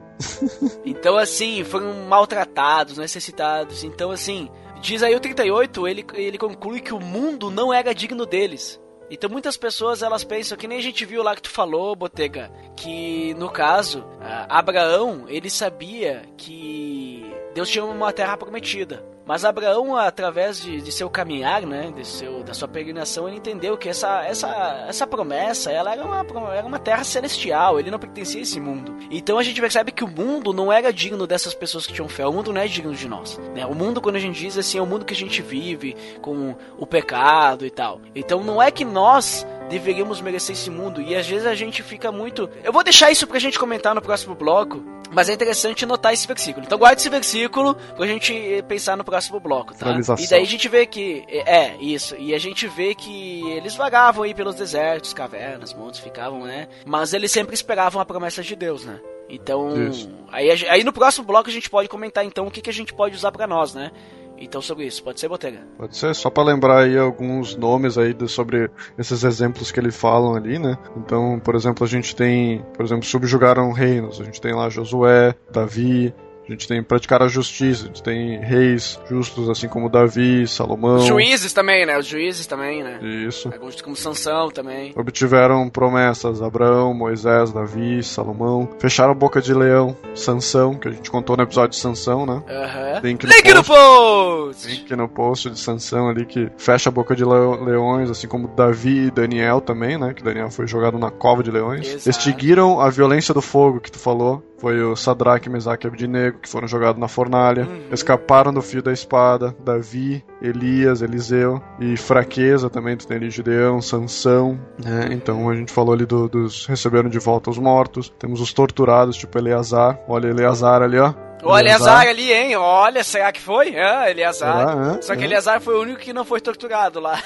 Então, assim, foram maltratados, necessitados. Então, assim, diz aí o 38, ele, ele conclui que o mundo não era digno deles. Então muitas pessoas elas pensam que nem a gente viu lá que tu falou, Botega, que no caso, Abraão, ele sabia que Deus tinha uma terra prometida. Mas Abraão, através de, de seu caminhar, né, de seu, da sua peregrinação, ele entendeu que essa, essa, essa promessa, ela era uma, era uma terra celestial, ele não pertencia a esse mundo. Então a gente percebe que o mundo não era digno dessas pessoas que tinham fé, o mundo não é digno de nós. Né? O mundo, quando a gente diz assim, é o mundo que a gente vive, com o pecado e tal. Então não é que nós deveríamos merecer esse mundo, e às vezes a gente fica muito... Eu vou deixar isso pra gente comentar no próximo bloco, mas é interessante notar esse versículo. Então guarde esse versículo pra gente eh, pensar no próximo bloco, tá? E daí a gente vê que. É, isso. E a gente vê que eles vagavam aí pelos desertos, cavernas, montes, ficavam, né? Mas eles sempre esperavam a promessa de Deus, né? Então. Isso. Aí, aí no próximo bloco a gente pode comentar então o que, que a gente pode usar pra nós, né? Então sobre isso. Pode ser, Botega? Pode ser, só pra lembrar aí alguns nomes aí do- sobre esses exemplos que ele falam ali, né? Então, por exemplo, a gente tem, por exemplo, subjugaram reinos. A gente tem lá Josué, Davi, a gente tem praticar a justiça, a gente tem reis justos assim como Davi, Salomão. Os juízes também, né? Os juízes também, né? Isso. Alguns como Sansão também. Obtiveram promessas Abraão, Moisés, Davi, Salomão. Fecharam a boca de leão, Sansão, que a gente contou no episódio de Sansão, né? Aham. Link no Link no post! Link no post de Sansão ali que fecha a boca de leões, assim como Davi e Daniel também, né? Que Daniel foi jogado na cova de leões. Exato. Extinguiram a violência do fogo que tu falou. Foi o Sadraque, Mesaque e Abdinego, que foram jogados na fornalha. Escaparam do fio da espada, Davi, Elias, Eliseu. E fraqueza também, tu tem ali Gideão, Sansão. né? Então a gente falou ali do- dos receberam de volta os mortos. Temos os torturados, tipo Eleazar. Olha Eleazar ali, ó. O Eleazar ali, hein? Olha, será que foi? Ah, Eleazar. Será, hã? Só que Hã? Eleazar foi o único que não foi torturado lá.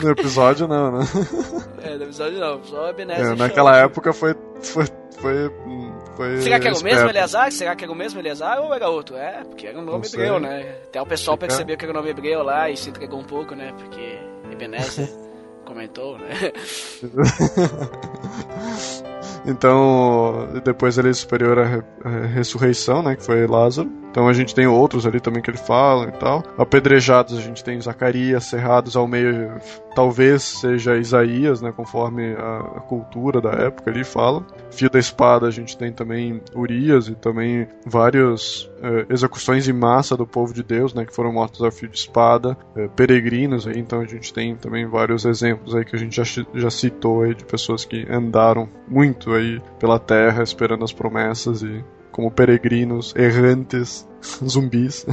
No episódio não, né? É, no episódio não, só Ebenezer. É, naquela época foi. foi, foi, Será que era o mesmo. Eleazar? Será que era o mesmo Eleazar ou era outro? É, porque era um nome hebreu, né? Até o pessoal Fica- percebeu que era o nome hebreu lá e se entregou um pouco, né? Porque Ebenezer comentou, né? Então, depois ele é superior à re- à ressurreição, né? Que foi Lázaro. Então a gente tem outros ali também que ele fala e tal. Apedrejados a gente tem Zacarias, cerrados ao meio, talvez seja Isaías, né? Conforme a, cultura da época ali fala. Fio da espada a gente tem também Urias e também várias eh, execuções em massa do povo de Deus, né? Que foram mortos a fio de espada. eh, peregrinos aí, então a gente tem também vários exemplos aí que a gente já, já citou aí de pessoas que andaram muito aí pela terra esperando as promessas e como peregrinos, errantes, zumbis.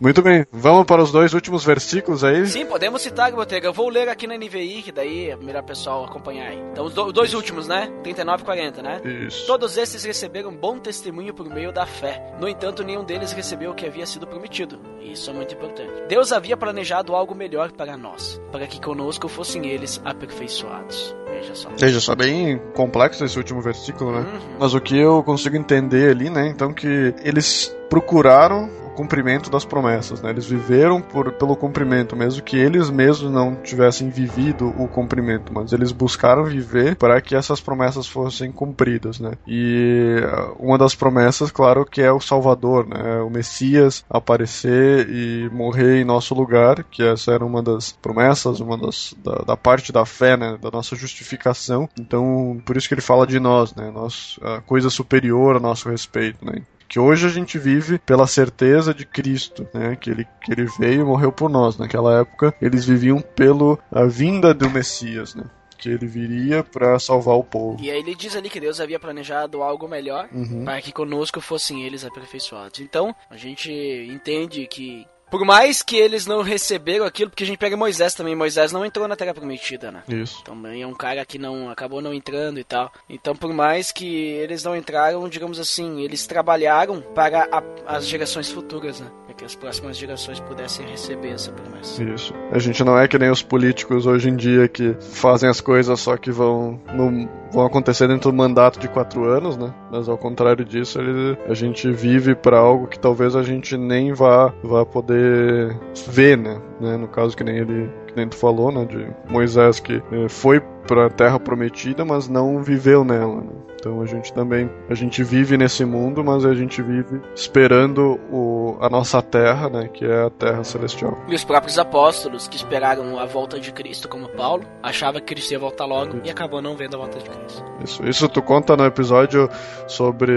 Muito bem, vamos para os dois últimos versículos aí. Sim, podemos citar, Botega. Eu vou ler aqui na NVI, que daí é melhor o pessoal acompanhar aí. Então, os do- dois últimos, né? 39 e 40, né? Isso. Todos esses receberam bom testemunho por meio da fé. No entanto, nenhum deles recebeu o que havia sido prometido. E Isso é muito importante. Deus havia planejado algo melhor para nós, para que conosco fossem eles aperfeiçoados. Veja só. Veja só, bem complexo esse último versículo, né? Uhum. Mas o que eu consigo entender ali, né? Então que eles procuraram cumprimento das promessas, né? Eles viveram por, pelo cumprimento, mesmo que eles mesmos não tivessem vivido o cumprimento, mas eles buscaram viver para que essas promessas fossem cumpridas, né? E ah, uma das promessas, claro, que é o Salvador, né? O Messias aparecer e morrer em nosso lugar, que essa era uma das promessas, uma das da, da parte da fé, né? Da nossa justificação. Então, por isso que ele fala de nós, né? Nós, a coisa superior a nosso respeito, né? Que hoje a gente vive pela certeza de Cristo, né? Que ele, que ele veio e morreu por nós. Naquela época, eles viviam pelo a vinda do Messias, né? Que ele viria para salvar o povo. E aí ele diz ali que Deus havia planejado algo melhor Uhum. para que conosco fossem eles aperfeiçoados. Então, a gente entende que por mais que eles não receberam aquilo, porque a gente pega Moisés também, Moisés não entrou na terra prometida, né? Isso. Também é um cara que não acabou não entrando e tal. Então, por mais que eles não entraram, digamos assim, eles trabalharam para a- as gerações futuras, né? Que as próximas gerações pudessem receber essa promessa. Isso. A gente não é que nem os políticos hoje em dia que fazem as coisas só que vão, no- vão acontecer dentro do mandato de quatro anos, né? Mas ao contrário disso, ele, a gente vive para algo que talvez a gente nem vá, vá poder ver, né? né? No caso que nem ele, que nem tu falou, né? De Moisés que eh, foi para a Terra Prometida, mas não viveu nela. Né? Então a gente também, a gente vive nesse mundo, mas a gente vive esperando o, a nossa Terra, né? Que é a Terra Celestial. E os próprios apóstolos que esperaram a volta de Cristo, como Paulo, achava que Cristo ia voltar logo e acabou não vendo a volta de Cristo. Isso, isso tu conta no episódio sobre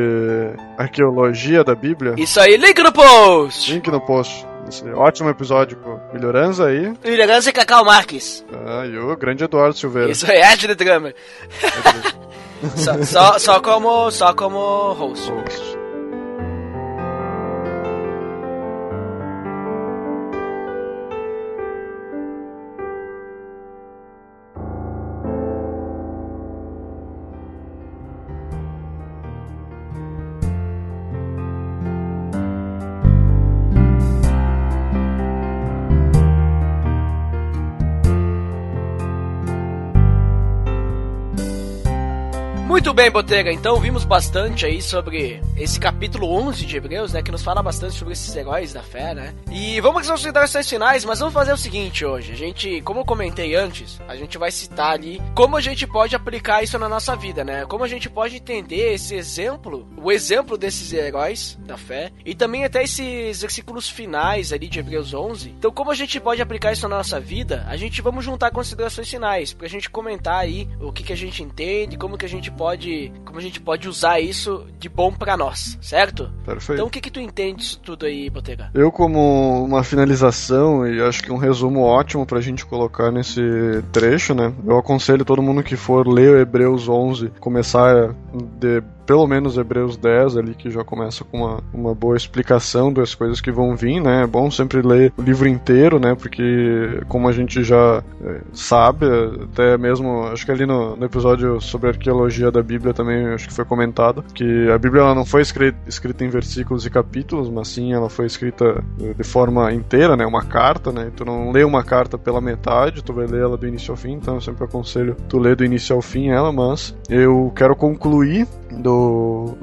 arqueologia da Bíblia. Isso aí, link no post! Link no post. Esse ótimo episódio com o Melhorança aí. Liderança e Cacau Marques. Ah, e o grande Eduardo Silveira. Isso aí, Ed the Drummer. Só, só, só como, só como host. Host. Muito bem, Botega. Então vimos bastante aí sobre esse capítulo 11 de Hebreus, né? Que nos fala bastante sobre esses heróis da fé, né? E vamos às considerações finais, mas vamos fazer o seguinte hoje. A gente, como eu comentei antes, a gente vai citar ali como a gente pode aplicar isso na nossa vida, né? Como a gente pode entender esse exemplo, o exemplo desses heróis da fé, e também até esses versículos finais ali de Hebreus 11. Então, como a gente pode aplicar isso na nossa vida, a gente vamos juntar considerações finais, pra gente comentar aí o que, que a gente entende, como que a gente pode, como a gente pode usar isso de bom para nós, certo? Perfeito. Então o que que tu entende disso tudo aí, Botega? Eu, como uma finalização e acho que um resumo ótimo pra gente colocar nesse trecho, né? Eu aconselho todo mundo que for ler Hebreus 11, começar de pelo menos Hebreus 10 ali, que já começa com uma, uma boa explicação das coisas que vão vir, né? É bom sempre ler o livro inteiro, né? Porque, como a gente já é, sabe, até mesmo, acho que ali no, no, episódio sobre arqueologia da Bíblia também, acho que foi comentado, que a Bíblia ela não foi escrita, escrita em versículos e capítulos, mas sim ela foi escrita de forma inteira, né? Uma carta, né? Tu não lê uma carta pela metade, tu vai ler ela do início ao fim, então eu sempre aconselho tu ler do início ao fim ela, mas eu quero concluir do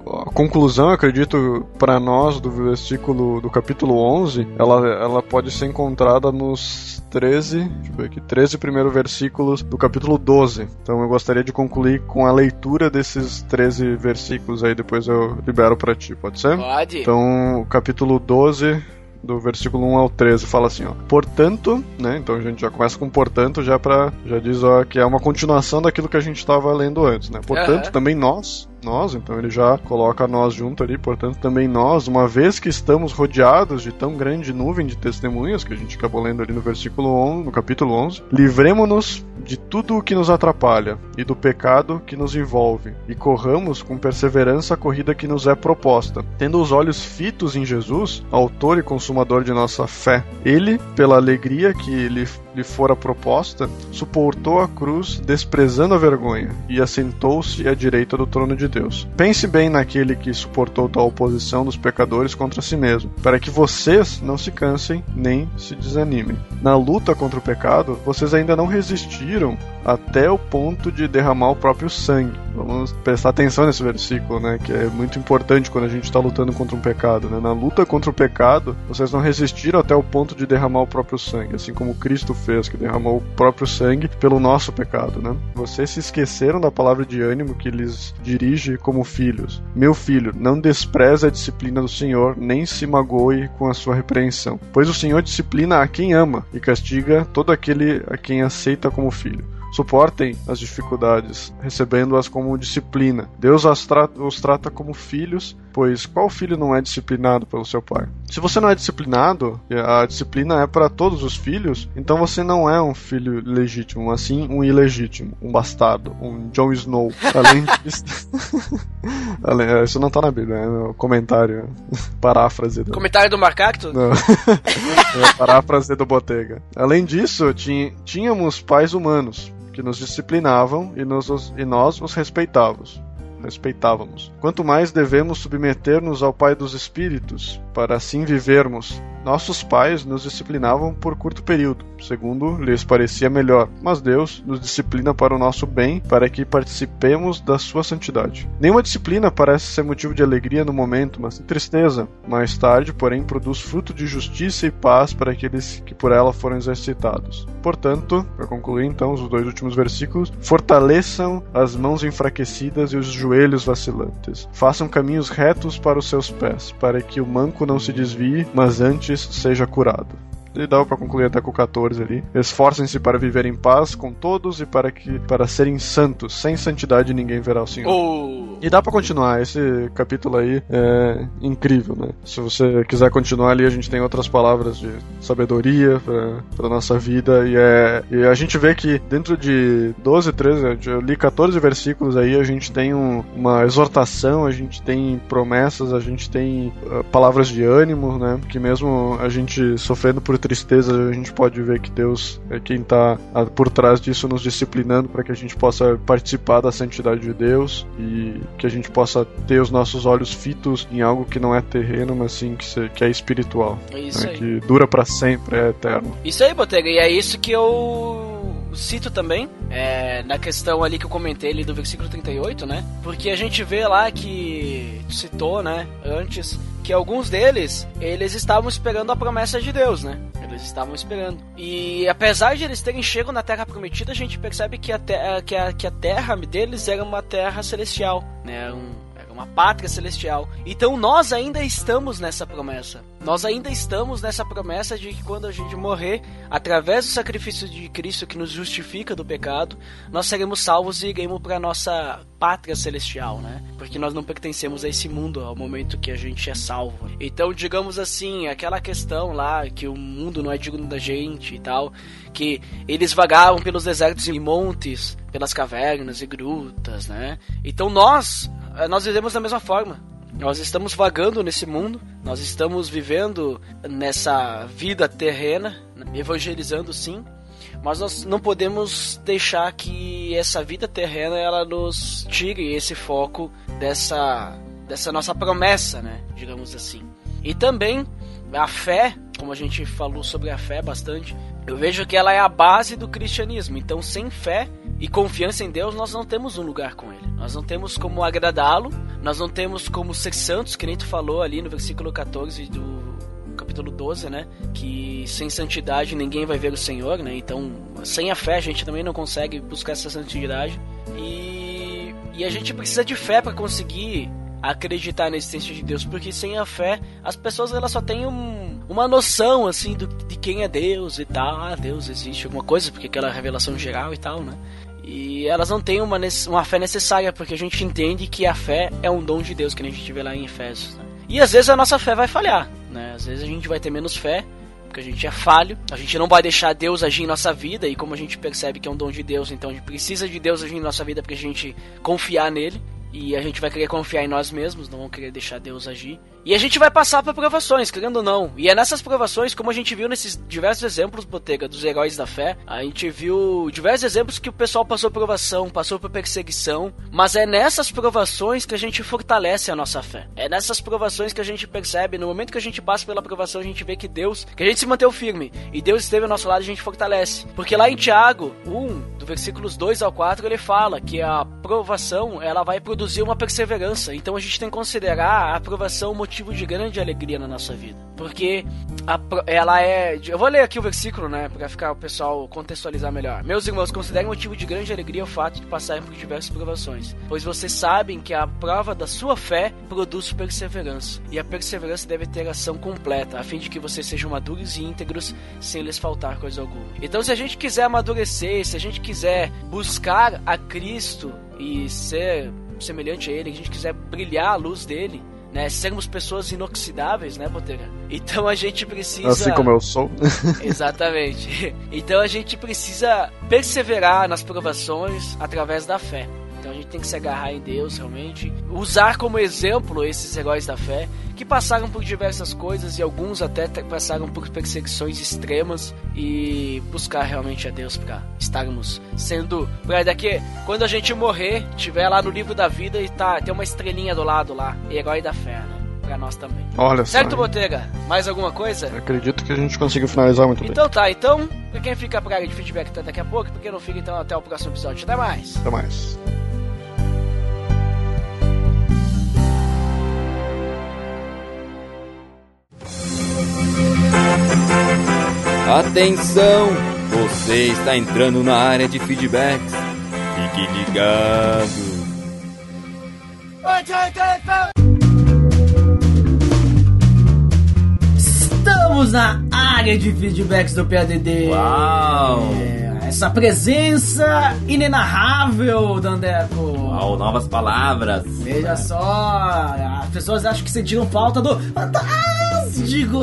a conclusão, acredito, para nós do versículo do capítulo 11, ela, ela pode ser encontrada nos 13, deixa eu ver aqui, 13 primeiros versículos do capítulo 12. Então eu gostaria de concluir com a leitura desses 13 versículos aí, depois eu libero para ti, pode ser? Pode. Então, capítulo 12, do versículo 1 ao 13 fala assim, ó. Portanto, né? Então a gente já começa com portanto já para já diz ó, que é uma continuação daquilo que a gente estava lendo antes, né? Portanto, uhum. também nós nós, então ele já coloca nós junto ali, portanto também nós, uma vez que estamos rodeados de tão grande nuvem de testemunhas, que a gente acabou lendo ali no versículo 11, no capítulo 11, livremos-nos de tudo o que nos atrapalha e do pecado que nos envolve, e corramos com perseverança a corrida que nos é proposta, tendo os olhos fitos em Jesus, autor e consumador de nossa fé. Ele, pela alegria que lhe, lhe fora proposta, suportou a cruz, desprezando a vergonha, e assentou-se à direita do trono de Deus. Pense bem naquele que suportou tal oposição dos pecadores contra si mesmo, para que vocês não se cansem nem se desanimem. Na luta contra o pecado, vocês ainda não resistiram até o ponto de derramar o próprio sangue. Vamos prestar atenção nesse versículo, né? Que é muito importante quando a gente está lutando contra um pecado. Né? Na luta contra o pecado, vocês não resistiram até o ponto de derramar o próprio sangue, assim como Cristo fez, que derramou o próprio sangue pelo nosso pecado. Né? Vocês se esqueceram da palavra de ânimo que lhes dirige como filhos. Meu filho, não despreze a disciplina do Senhor, nem se magoe com a sua repreensão, pois o Senhor disciplina a quem ama e castiga todo aquele a quem aceita como filho. Suportem as dificuldades, recebendo-as como disciplina. Deus trata, os trata como filhos, pois qual filho não é disciplinado pelo seu pai? Se você não é disciplinado, a disciplina é para todos os filhos, então você não é um filho legítimo, assim um ilegítimo, um bastardo, um Jon Snow. Além disso. Isso não tá na Bíblia, é no comentário. Paráfrase. Do... Comentário do Marcacto? Não. é paráfrase do Botega. Além disso, tínhamos pais humanos que nos disciplinavam e, nos, e nós os respeitávamos respeitávamos. Quanto mais devemos submeter-nos ao Pai dos Espíritos, para assim vivermos. Nossos pais nos disciplinavam por curto período, segundo lhes parecia melhor, mas Deus nos disciplina para o nosso bem, para que participemos da sua santidade. Nenhuma disciplina parece ser motivo de alegria no momento, mas de tristeza. Mais tarde, porém, produz fruto de justiça e paz para aqueles que por ela foram exercitados. Portanto, para concluir então os dois últimos versículos, fortaleçam as mãos enfraquecidas e os joelhos vacilantes. Façam caminhos retos para os seus pés, para que o manco não se desvie, mas antes seja curado e dá para concluir até com o 14 ali. Esforcem-se para viver em paz com todos e para que para serem santos. Sem santidade ninguém verá o Senhor. Oh. E dá para continuar. Esse capítulo aí é incrível, né? Se você quiser continuar ali, a gente tem outras palavras de sabedoria para nossa vida e é e a gente vê que dentro de 12, 13, eu li 14 versículos aí, a gente tem um, uma exortação, a gente tem promessas, a gente tem uh, palavras de ânimo, né? Que mesmo a gente sofrendo por tristeza, a gente pode ver que Deus é quem está por trás disso nos disciplinando para que a gente possa participar da santidade de Deus e que a gente possa ter os nossos olhos fitos em algo que não é terreno, mas sim que, que é espiritual. É isso né? aí. Que dura para sempre, é eterno. Isso aí, Botega, e é isso que eu cito também é, na questão ali que eu comentei ali do versículo 38, né? Porque a gente vê lá que citou, né, antes que alguns deles, eles estavam esperando a promessa de Deus, né? Eles estavam esperando. E apesar de eles terem chegado na Terra Prometida, a gente percebe que a, que a, que a terra deles era uma terra celestial, né? Um, uma pátria celestial. Então nós ainda estamos nessa promessa. Nós ainda estamos nessa promessa de que quando a gente morrer, através do sacrifício de Cristo que nos justifica do pecado, nós seremos salvos e iremos para nossa pátria celestial, né? Porque nós não pertencemos a esse mundo ao momento que a gente é salvo. Então, digamos assim, aquela questão lá que o mundo não é digno da gente e tal, que eles vagavam pelos desertos e montes, pelas cavernas e grutas, né? Então nós, nós vivemos da mesma forma. Nós estamos vagando nesse mundo, nós estamos vivendo nessa vida terrena, evangelizando sim, mas nós não podemos deixar que essa vida terrena ela nos tire esse foco dessa dessa nossa promessa, né, digamos assim. E também a fé, como a gente falou sobre a fé bastante, eu vejo que ela é a base do cristianismo. Então, sem fé e confiança em Deus, nós não temos um lugar com Ele. Nós não temos como agradá-lo, nós não temos como ser santos, que nem tu falou ali no versículo 14 do capítulo 12, né? Que sem santidade ninguém vai ver o Senhor, né? Então, sem a fé a gente também não consegue buscar essa santidade. E, e a gente precisa de fé para conseguir acreditar na existência de Deus, porque sem a fé as pessoas elas só têm um, uma noção assim do, de quem é Deus e tal, ah, Deus existe alguma coisa, porque aquela revelação geral e tal, né? E elas não têm uma, uma fé necessária, porque a gente entende que a fé é um dom de Deus, que a gente vê lá em Efésios. Né? E às vezes a nossa fé vai falhar, né? Às vezes a gente vai ter menos fé, porque a gente é falho, a gente não vai deixar Deus agir em nossa vida, e como a gente percebe que é um dom de Deus, então a gente precisa de Deus agir em nossa vida para a gente confiar nele e a gente vai querer confiar em nós mesmos, não vamos querer deixar Deus agir. E a gente vai passar por provações, querendo ou não. E é nessas provações, como a gente viu nesses diversos exemplos, Botega, dos heróis da fé, a gente viu diversos exemplos que o pessoal passou provação, passou por perseguição, mas é nessas provações que a gente fortalece a nossa fé. É nessas provações que a gente percebe, no momento que a gente passa pela provação, a gente vê que Deus, que a gente se manteve firme, e Deus esteve ao nosso lado, a gente fortalece. Porque lá em Tiago 1, do versículos 2 ao 4, ele fala que a provação, ela vai produzir uma perseverança. Então a gente tem que considerar a aprovação motivo de grande alegria na nossa vida. Porque a, ela é. Eu vou ler aqui o versículo, né? Pra ficar o pessoal contextualizar melhor. Meus irmãos, considerem motivo de grande alegria o fato de passarem por diversas provações. Pois vocês sabem que a prova da sua fé produz perseverança. E a perseverança deve ter ação completa, a fim de que vocês sejam maduros e íntegros, sem lhes faltar coisa alguma. Então, se a gente quiser amadurecer, se a gente quiser buscar a Cristo e ser semelhante a ele, a gente quiser brilhar a luz dele, né? Sermos pessoas inoxidáveis, né, Botega? Então a gente precisa. Assim como eu sou. Exatamente. Então a gente precisa perseverar nas provações através da fé. Então a gente tem que se agarrar em Deus realmente, usar como exemplo esses heróis da fé que passaram por diversas coisas e alguns até passaram por perseguições extremas e buscar realmente a Deus para estarmos sendo para daqui quando a gente morrer, tiver lá no livro da vida e tá tem uma estrelinha do lado lá, herói da fé, né? Pra nós também. Olha certo, só. Botega? Mais alguma coisa? Acredito que a gente conseguiu finalizar muito bem. Então tá, então, pra quem fica pra área de feedback até daqui a pouco, pra quem não fica, então até o próximo episódio. Até mais! Até mais. Atenção! Você está entrando na área de feedbacks. Fique ligado. Estamos na área de feedbacks do PADD. Uau! É, essa presença inenarrável, Dandeco. Uau, novas palavras. Veja só, as pessoas acham que sentiram falta do fantástico,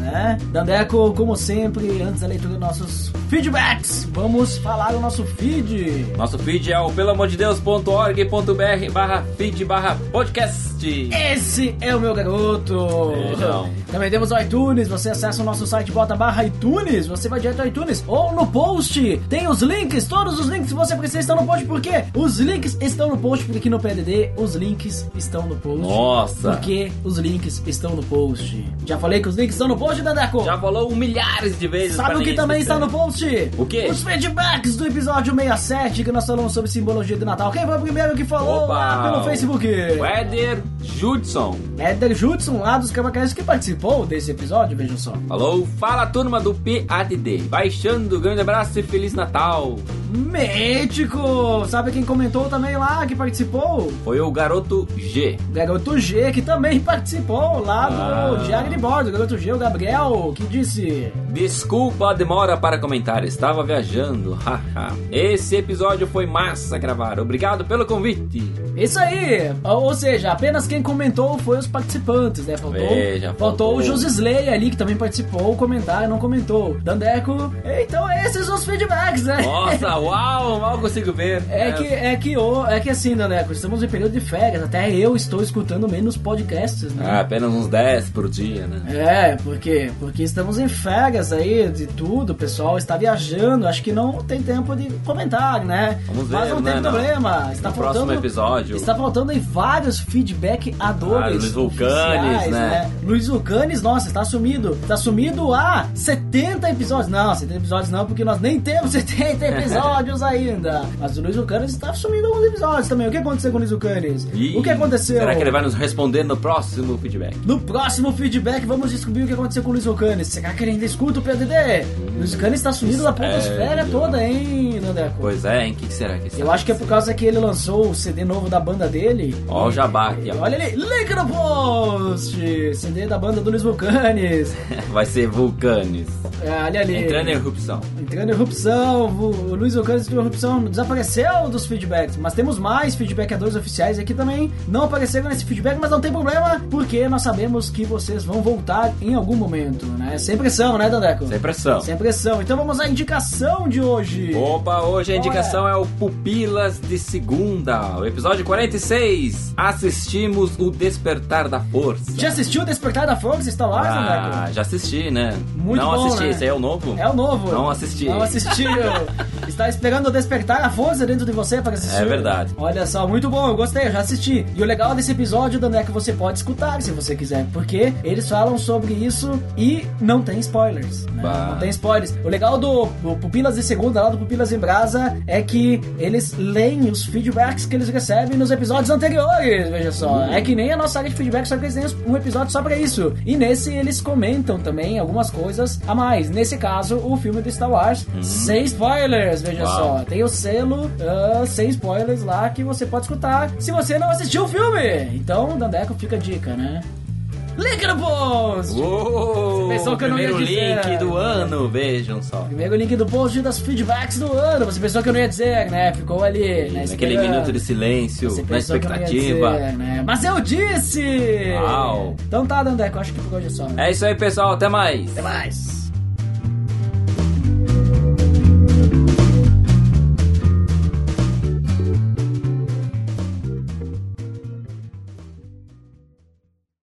né? Dandeco, como sempre, antes da leitura dos nossos feedbacks, vamos falar o nosso feed. Nosso feed é o pelamordedeus.org.br barra feed barra podcast. Esse é o meu garoto. Beijão. Também temos o iTunes. Você acessa o nosso site, bota barra iTunes. Você vai direto ao iTunes ou no post. Tem os links, todos os links que você precisa estão no post. Por quê? Os links estão no post, porque aqui no PDD os links estão no post. Nossa. Porque os links estão no post. Já falei que os links estão no post, Dandeco? Já falou milhares de vezes. Sabe o que também está esquecer. no post? O quê? Os feedbacks do episódio 67, que nós falamos sobre simbologia do Natal. Quem foi o primeiro que falou Opa! lá pelo Facebook? O Éder Judson. Éder Judson, lá dos Cavacares, que participou desse episódio, vejam só. Falou, fala turma do PADD. Baixando, grande abraço e Feliz Natal. Mítico! Sabe quem comentou também lá, que participou? Foi o Garoto G. Garoto G, que também participou lá do Ah. Diário de Bordo. Garoto G, o Gabriel, que disse... Desculpa a demora para comentar, estava viajando. haha. Esse episódio foi massa gravar. Obrigado pelo convite. Isso aí! Ou seja, apenas quem comentou foi os participantes, né? Faltou, Veja, faltou faltou. o Josisley ali, que também participou, comentar e não comentou. Dandeco, então esses são os feedbacks, né? Nossa, uau, mal consigo ver. É que, é que, o- é que assim, Dandeco, estamos em período de férias, até eu estou escutando menos podcasts, né? Ah, apenas uns 10 por dia, né? É, por quê? Porque estamos em férias aí de tudo, o pessoal está viajando, acho que não tem tempo de comentar, né? Vamos ver, Mas não né, tem não. problema, está No faltando próximo episódio. Está faltando aí vários feedback adores. Ah, Luiz Vulcanes, oficiais, né? Luiz Vulcanes, nossa, está sumido. Está sumido há 70 episódios. Não, 70 episódios não, porque nós nem temos 70 episódios ainda. Mas o Luiz Vulcanes está sumido alguns episódios também. O que aconteceu com o Luiz Vulcanes? Ih, o que aconteceu? Será que ele vai nos responder no próximo feedback? No próximo feedback vamos descobrir o que aconteceu com o Luiz Vulcanes. Será que ele ainda escuta o PDD? O Luiz Vulcanes está sumido da podosfera Sério? toda, hein, Nandeco? Pois é, em que que será que? Eu acho que é por causa que ele lançou o CD novo da banda dele. Ó o jabá aqui, ó. Olha ali, link no post! CD da banda do Luiz Vulcanes. Vai ser Vulcanes. É, olha ali. Entrando em erupção. Entrando em erupção, o o Luiz Vulcanes entrou em erupção, desapareceu dos feedbacks, mas temos mais feedbackadores oficiais aqui também, não apareceram nesse feedback, mas não tem problema, porque nós sabemos que vocês vão voltar em algum momento, né? Sem pressão, né, Dandeco? Sem pressão. Sem pressão. Então vamos à indicação de hoje. Opa, hoje a indicação é o Pupilas de Segunda, o episódio 46. Assistimos o Despertar da Força. Já assistiu Despertar da Força Star Wars, Ah, já assisti, né? Muito Não bom, assisti, né? esse aí é o novo? É o novo. Não assisti. Não assistiu. Está esperando despertar a força dentro de você para assistir. É verdade. Olha só, muito bom, eu gostei, eu já assisti. E o legal desse episódio, Dan, é que você pode escutar se você quiser, porque eles falam sobre isso e não tem spoilers. né? Não tem spoilers. O legal do, do Pupilas de Segunda, lá do Pupilas em Brasa, é que eles leem os feedbacks que eles recebem nos episódios anteriores, veja só. É que nem a nossa área de feedback, só que eles têm um episódio só pra isso. E nesse eles comentam também algumas coisas a mais. Nesse caso, o filme do Star Wars, sem spoilers, veja Uau. só. Tem o selo ah, sem spoilers lá que você pode escutar se você não assistiu o filme. Então, Dandeco, fica a dica, né? Link no post! Uou, Você pensou que eu não ia primeiro dizer. link do ano, vejam só. Primeiro link do post das feedbacks do ano. Você pensou que eu não ia dizer, né? Ficou ali, né? Naquele minuto de silêncio, Você na pensou que eu não ia expectativa. dizer, né? Mas eu disse! Uau. Então tá, Dandeco, acho que por hoje é só. né? É isso aí, pessoal. Até mais. Até mais!